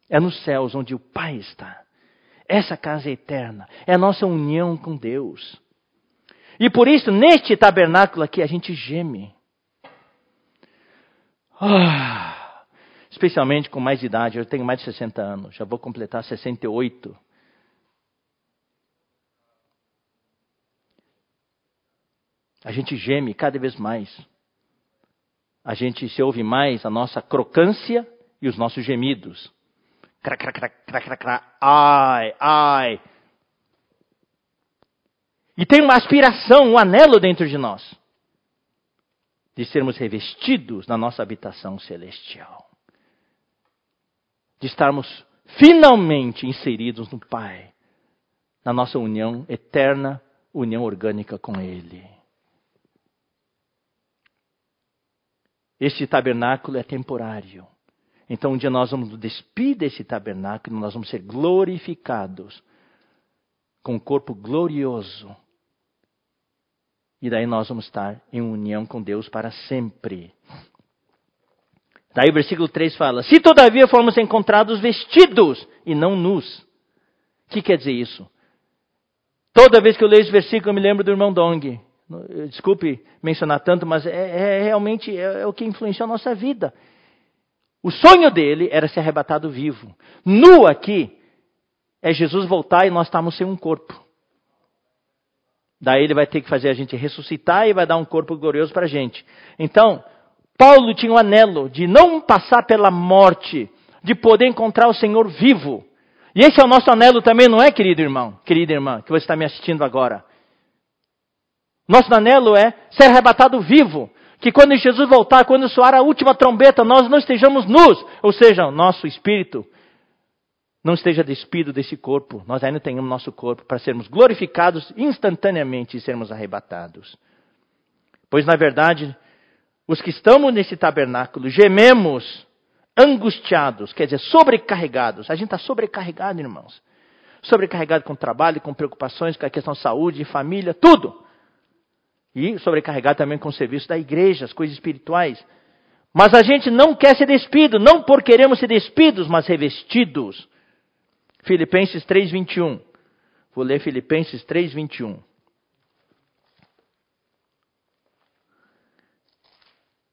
É nos céus onde o Pai está. Essa casa é eterna. É a nossa união com Deus. E por isso, neste tabernáculo aqui, a gente geme. Ah, especialmente com mais idade. Eu tenho mais de 60 anos. Já vou completar 68. A gente geme cada vez mais a gente se ouve mais a nossa crocância e os nossos gemidos. Cra, cra, cra, cra, cra, cra, ai, ai. E tem uma aspiração, um anelo dentro de nós de sermos revestidos na nossa habitação celestial. De estarmos finalmente inseridos no Pai, na nossa união eterna, união orgânica com Ele. Este tabernáculo é temporário. Então, um dia nós vamos despir desse tabernáculo, nós vamos ser glorificados com um corpo glorioso. E daí nós vamos estar em união com Deus para sempre. Daí o versículo 3 fala: Se todavia formos encontrados vestidos e não nus. O que quer dizer isso? Toda vez que eu leio esse versículo, eu me lembro do irmão Dong. Desculpe mencionar tanto, mas é, é realmente é, é o que influenciou a nossa vida. O sonho dele era ser arrebatado vivo. Nu aqui é Jesus voltar e nós estamos sem um corpo. Daí ele vai ter que fazer a gente ressuscitar e vai dar um corpo glorioso para a gente. Então, Paulo tinha um anelo de não passar pela morte, de poder encontrar o Senhor vivo. E esse é o nosso anelo também, não é, querido irmão, querida irmã, que você está me assistindo agora. Nosso anelo é ser arrebatado vivo. Que quando Jesus voltar, quando soar a última trombeta, nós não estejamos nus. Ou seja, nosso espírito não esteja despido desse corpo. Nós ainda tenhamos nosso corpo para sermos glorificados instantaneamente e sermos arrebatados. Pois, na verdade, os que estamos nesse tabernáculo gememos angustiados, quer dizer, sobrecarregados. A gente está sobrecarregado, irmãos. Sobrecarregado com trabalho, com preocupações, com a questão de saúde, família, tudo. E sobrecarregado também com o serviço da igreja, as coisas espirituais. Mas a gente não quer ser despido, não por queremos ser despidos, mas revestidos. Filipenses 3:21. Vou ler Filipenses 3:21.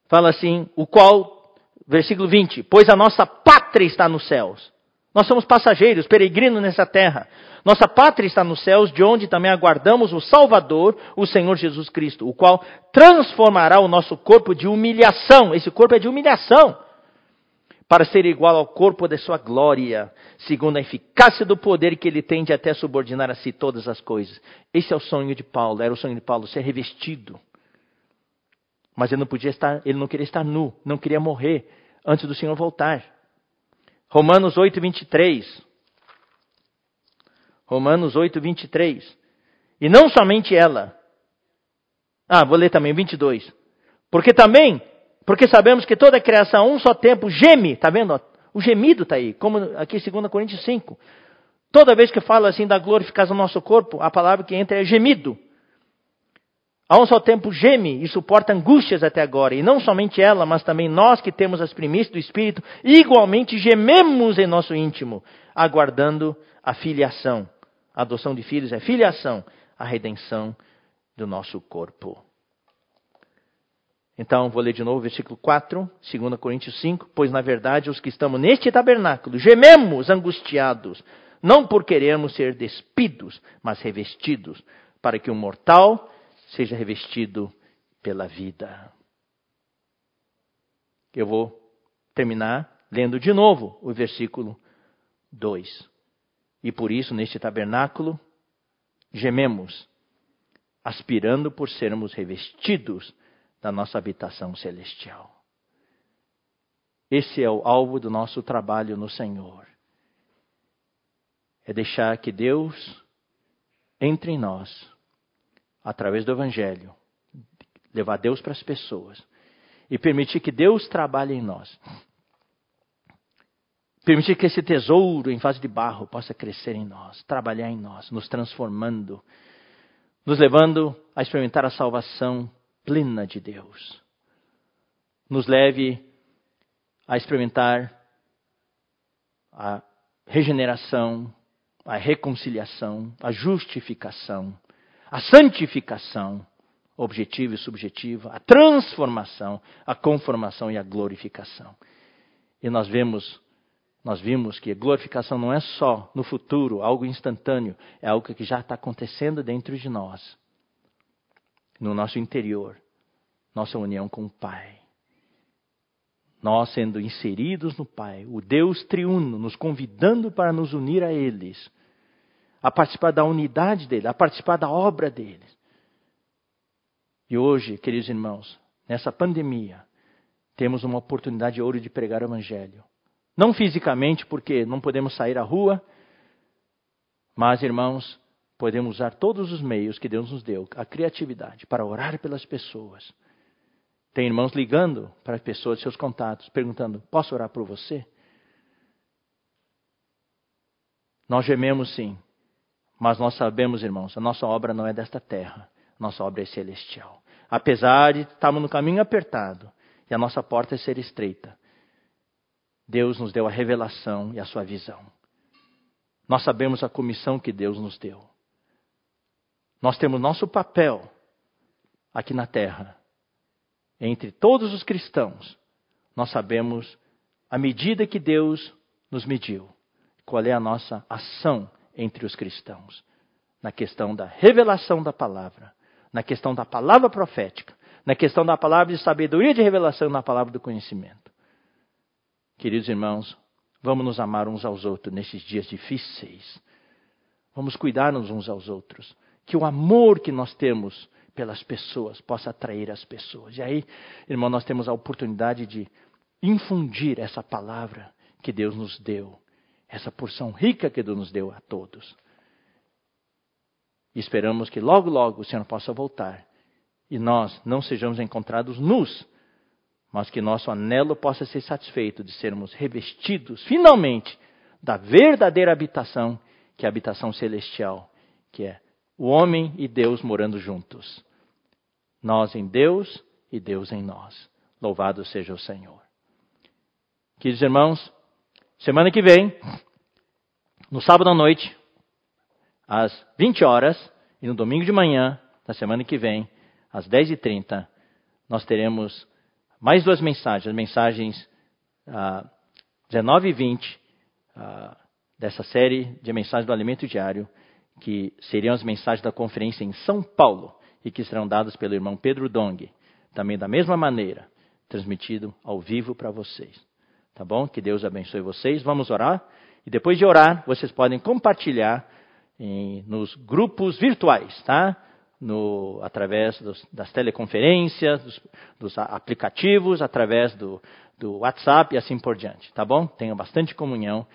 Fala assim, o qual, versículo 20, pois a nossa pátria está nos céus. Nós somos passageiros, peregrinos nessa terra. Nossa pátria está nos céus, de onde também aguardamos o Salvador, o Senhor Jesus Cristo, o qual transformará o nosso corpo de humilhação. Esse corpo é de humilhação. Para ser igual ao corpo de sua glória, segundo a eficácia do poder que ele tem de até subordinar a si todas as coisas. Esse é o sonho de Paulo, era o sonho de Paulo, ser revestido. Mas ele não podia estar, ele não queria estar nu, não queria morrer antes do Senhor voltar. Romanos 8, 23. Romanos 8, 23. E não somente ela. Ah, vou ler também 22. Porque também, porque sabemos que toda a criação um só tempo geme, tá vendo? O O gemido está aí, como aqui em 2 Coríntios 5. Toda vez que fala assim da glorificação do nosso corpo, a palavra que entra é gemido. A um só tempo geme e suporta angústias até agora, e não somente ela, mas também nós que temos as primícias do Espírito, igualmente gememos em nosso íntimo, aguardando a filiação. A adoção de filhos é filiação, a redenção do nosso corpo. Então, vou ler de novo o versículo 4, 2 Coríntios 5. Pois, na verdade, os que estamos neste tabernáculo gememos angustiados, não por querermos ser despidos, mas revestidos, para que o mortal seja revestido pela vida. Eu vou terminar lendo de novo o versículo 2. E por isso, neste tabernáculo, gememos, aspirando por sermos revestidos da nossa habitação celestial. Esse é o alvo do nosso trabalho no Senhor. É deixar que Deus entre em nós através do Evangelho, levar Deus para as pessoas e permitir que Deus trabalhe em nós. Permitir que esse tesouro em fase de barro possa crescer em nós, trabalhar em nós, nos transformando, nos levando a experimentar a salvação plena de Deus. Nos leve a experimentar a regeneração, a reconciliação, a justificação, a santificação objetiva e subjetiva, a transformação, a conformação e a glorificação. E nós vemos, nós vimos que a glorificação não é só no futuro, algo instantâneo, é algo que já está acontecendo dentro de nós, no nosso interior, nossa união com o Pai. Nós sendo inseridos no Pai, o Deus triuno nos convidando para nos unir a eles a participar da unidade dele, a participar da obra dele. E hoje, queridos irmãos, nessa pandemia, temos uma oportunidade de ouro de pregar o Evangelho. Não fisicamente, porque não podemos sair à rua, mas, irmãos, podemos usar todos os meios que Deus nos deu, a criatividade, para orar pelas pessoas. Tem irmãos ligando para as pessoas, seus contatos, perguntando: posso orar por você? Nós gememos sim, mas nós sabemos, irmãos, a nossa obra não é desta terra, nossa obra é celestial. Apesar de estarmos no caminho apertado e a nossa porta é ser estreita, Deus nos deu a revelação e a sua visão. Nós sabemos a comissão que Deus nos deu. Nós temos nosso papel aqui na terra. Entre todos os cristãos, nós sabemos a medida que Deus nos mediu, qual é a nossa ação entre os cristãos, na questão da revelação da palavra, na questão da palavra profética, na questão da palavra de sabedoria de revelação, na palavra do conhecimento. Queridos irmãos, vamos nos amar uns aos outros nesses dias difíceis. Vamos cuidar-nos uns aos outros. Que o amor que nós temos pelas pessoas possa atrair as pessoas. E aí, irmão, nós temos a oportunidade de infundir essa palavra que Deus nos deu essa porção rica que Deus nos deu a todos. E esperamos que logo, logo o Senhor possa voltar e nós não sejamos encontrados nus, mas que nosso anelo possa ser satisfeito de sermos revestidos, finalmente, da verdadeira habitação, que é a habitação celestial, que é o homem e Deus morando juntos. Nós em Deus e Deus em nós. Louvado seja o Senhor. Queridos irmãos, Semana que vem, no sábado à noite, às 20 horas, e no domingo de manhã, da semana que vem, às 10h30, nós teremos mais duas mensagens, mensagens ah, 19 e 20 ah, dessa série de mensagens do alimento diário, que seriam as mensagens da conferência em São Paulo e que serão dadas pelo irmão Pedro Dong, também da mesma maneira, transmitido ao vivo para vocês. Tá bom? Que Deus abençoe vocês. Vamos orar. E depois de orar, vocês podem compartilhar em, nos grupos virtuais, tá? No, através dos, das teleconferências, dos, dos, aplicativos, através do, do WhatsApp e assim por diante, tá bom? Tenham bastante comunhão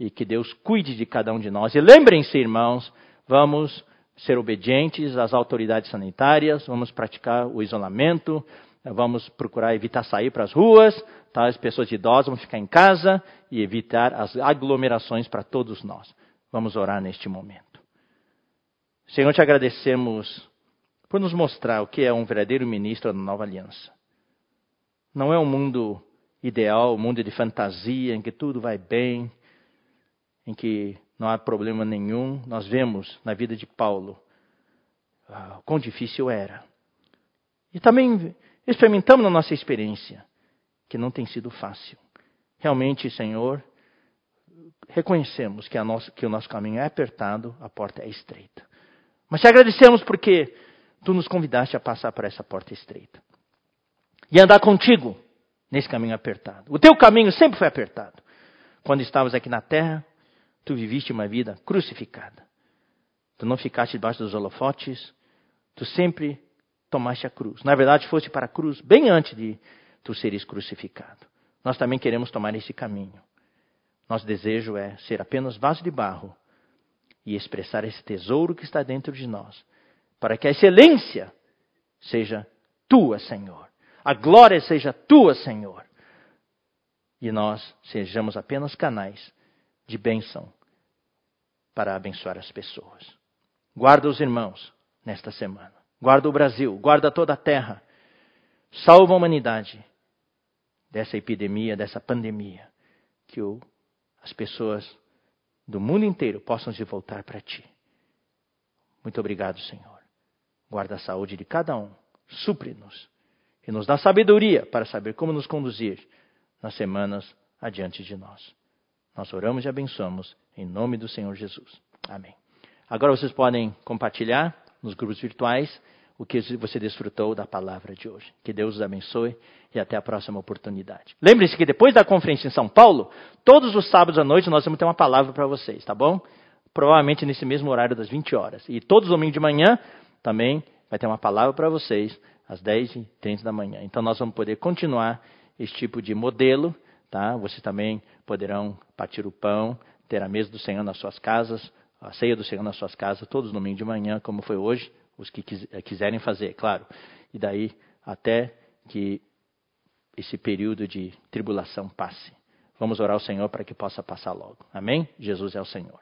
e que Deus cuide de cada um de nós. E lembrem-se, irmãos, vamos ser obedientes às autoridades sanitárias, vamos praticar o isolamento, vamos procurar evitar sair para as ruas, tá? as pessoas idosas vão ficar em casa e evitar as aglomerações para todos nós. Vamos orar neste momento. Senhor, te agradecemos por nos mostrar o que é um verdadeiro ministro da nova aliança. Não é um mundo ideal, um mundo de fantasia, em que tudo vai bem, em que não há problema nenhum. Nós vemos na vida de Paulo ah, quão difícil era. E também experimentamos na nossa experiência que não tem sido fácil. Realmente, Senhor, reconhecemos que, nossa, que o nosso caminho é apertado, a porta é estreita. Mas te agradecemos porque tu nos convidaste a passar por essa porta estreita e andar contigo nesse caminho apertado. O teu caminho sempre foi apertado. Quando estavas aqui na terra, tu viviste uma vida crucificada. Tu não ficaste debaixo dos holofotes, tu sempre tomaste a cruz. Na verdade, foste para a cruz bem antes de tu seres crucificado. Nós também queremos tomar esse caminho. Nosso desejo é ser apenas vaso de barro e expressar esse tesouro que está dentro de nós, para que a excelência seja tua, Senhor. A glória seja tua, Senhor. E nós sejamos apenas canais de bênção para abençoar as pessoas. Guarda os irmãos nesta semana. Guarda o Brasil, guarda toda a terra. Salva a humanidade dessa epidemia, dessa pandemia. Que as pessoas do mundo inteiro possam se voltar para ti. Muito obrigado, Senhor. Guarda a saúde de cada um. Supre-nos e nos dá sabedoria para saber como nos conduzir nas semanas adiante de nós. Nós oramos e abençoamos em nome do Senhor Jesus. Amém. Agora vocês podem compartilhar nos grupos virtuais o que você desfrutou da palavra de hoje. Que Deus os abençoe e até a próxima oportunidade. Lembre-se que depois da conferência em São Paulo, todos os sábados à noite nós vamos ter uma palavra para vocês, tá bom? Provavelmente nesse mesmo horário das 20 horas. E todos os domingos de manhã também vai ter uma palavra para vocês às 10h30 da manhã. Então nós vamos poder continuar esse tipo de modelo, tá? Vocês também poderão partir o pão, ter a mesa do Senhor nas suas casas, a ceia do Senhor nas suas casas, todos no domingo de manhã, como foi hoje, os que quiserem fazer, claro. E daí até que esse período de tribulação passe. Vamos orar ao Senhor para que possa passar logo. Amém? Jesus é o Senhor.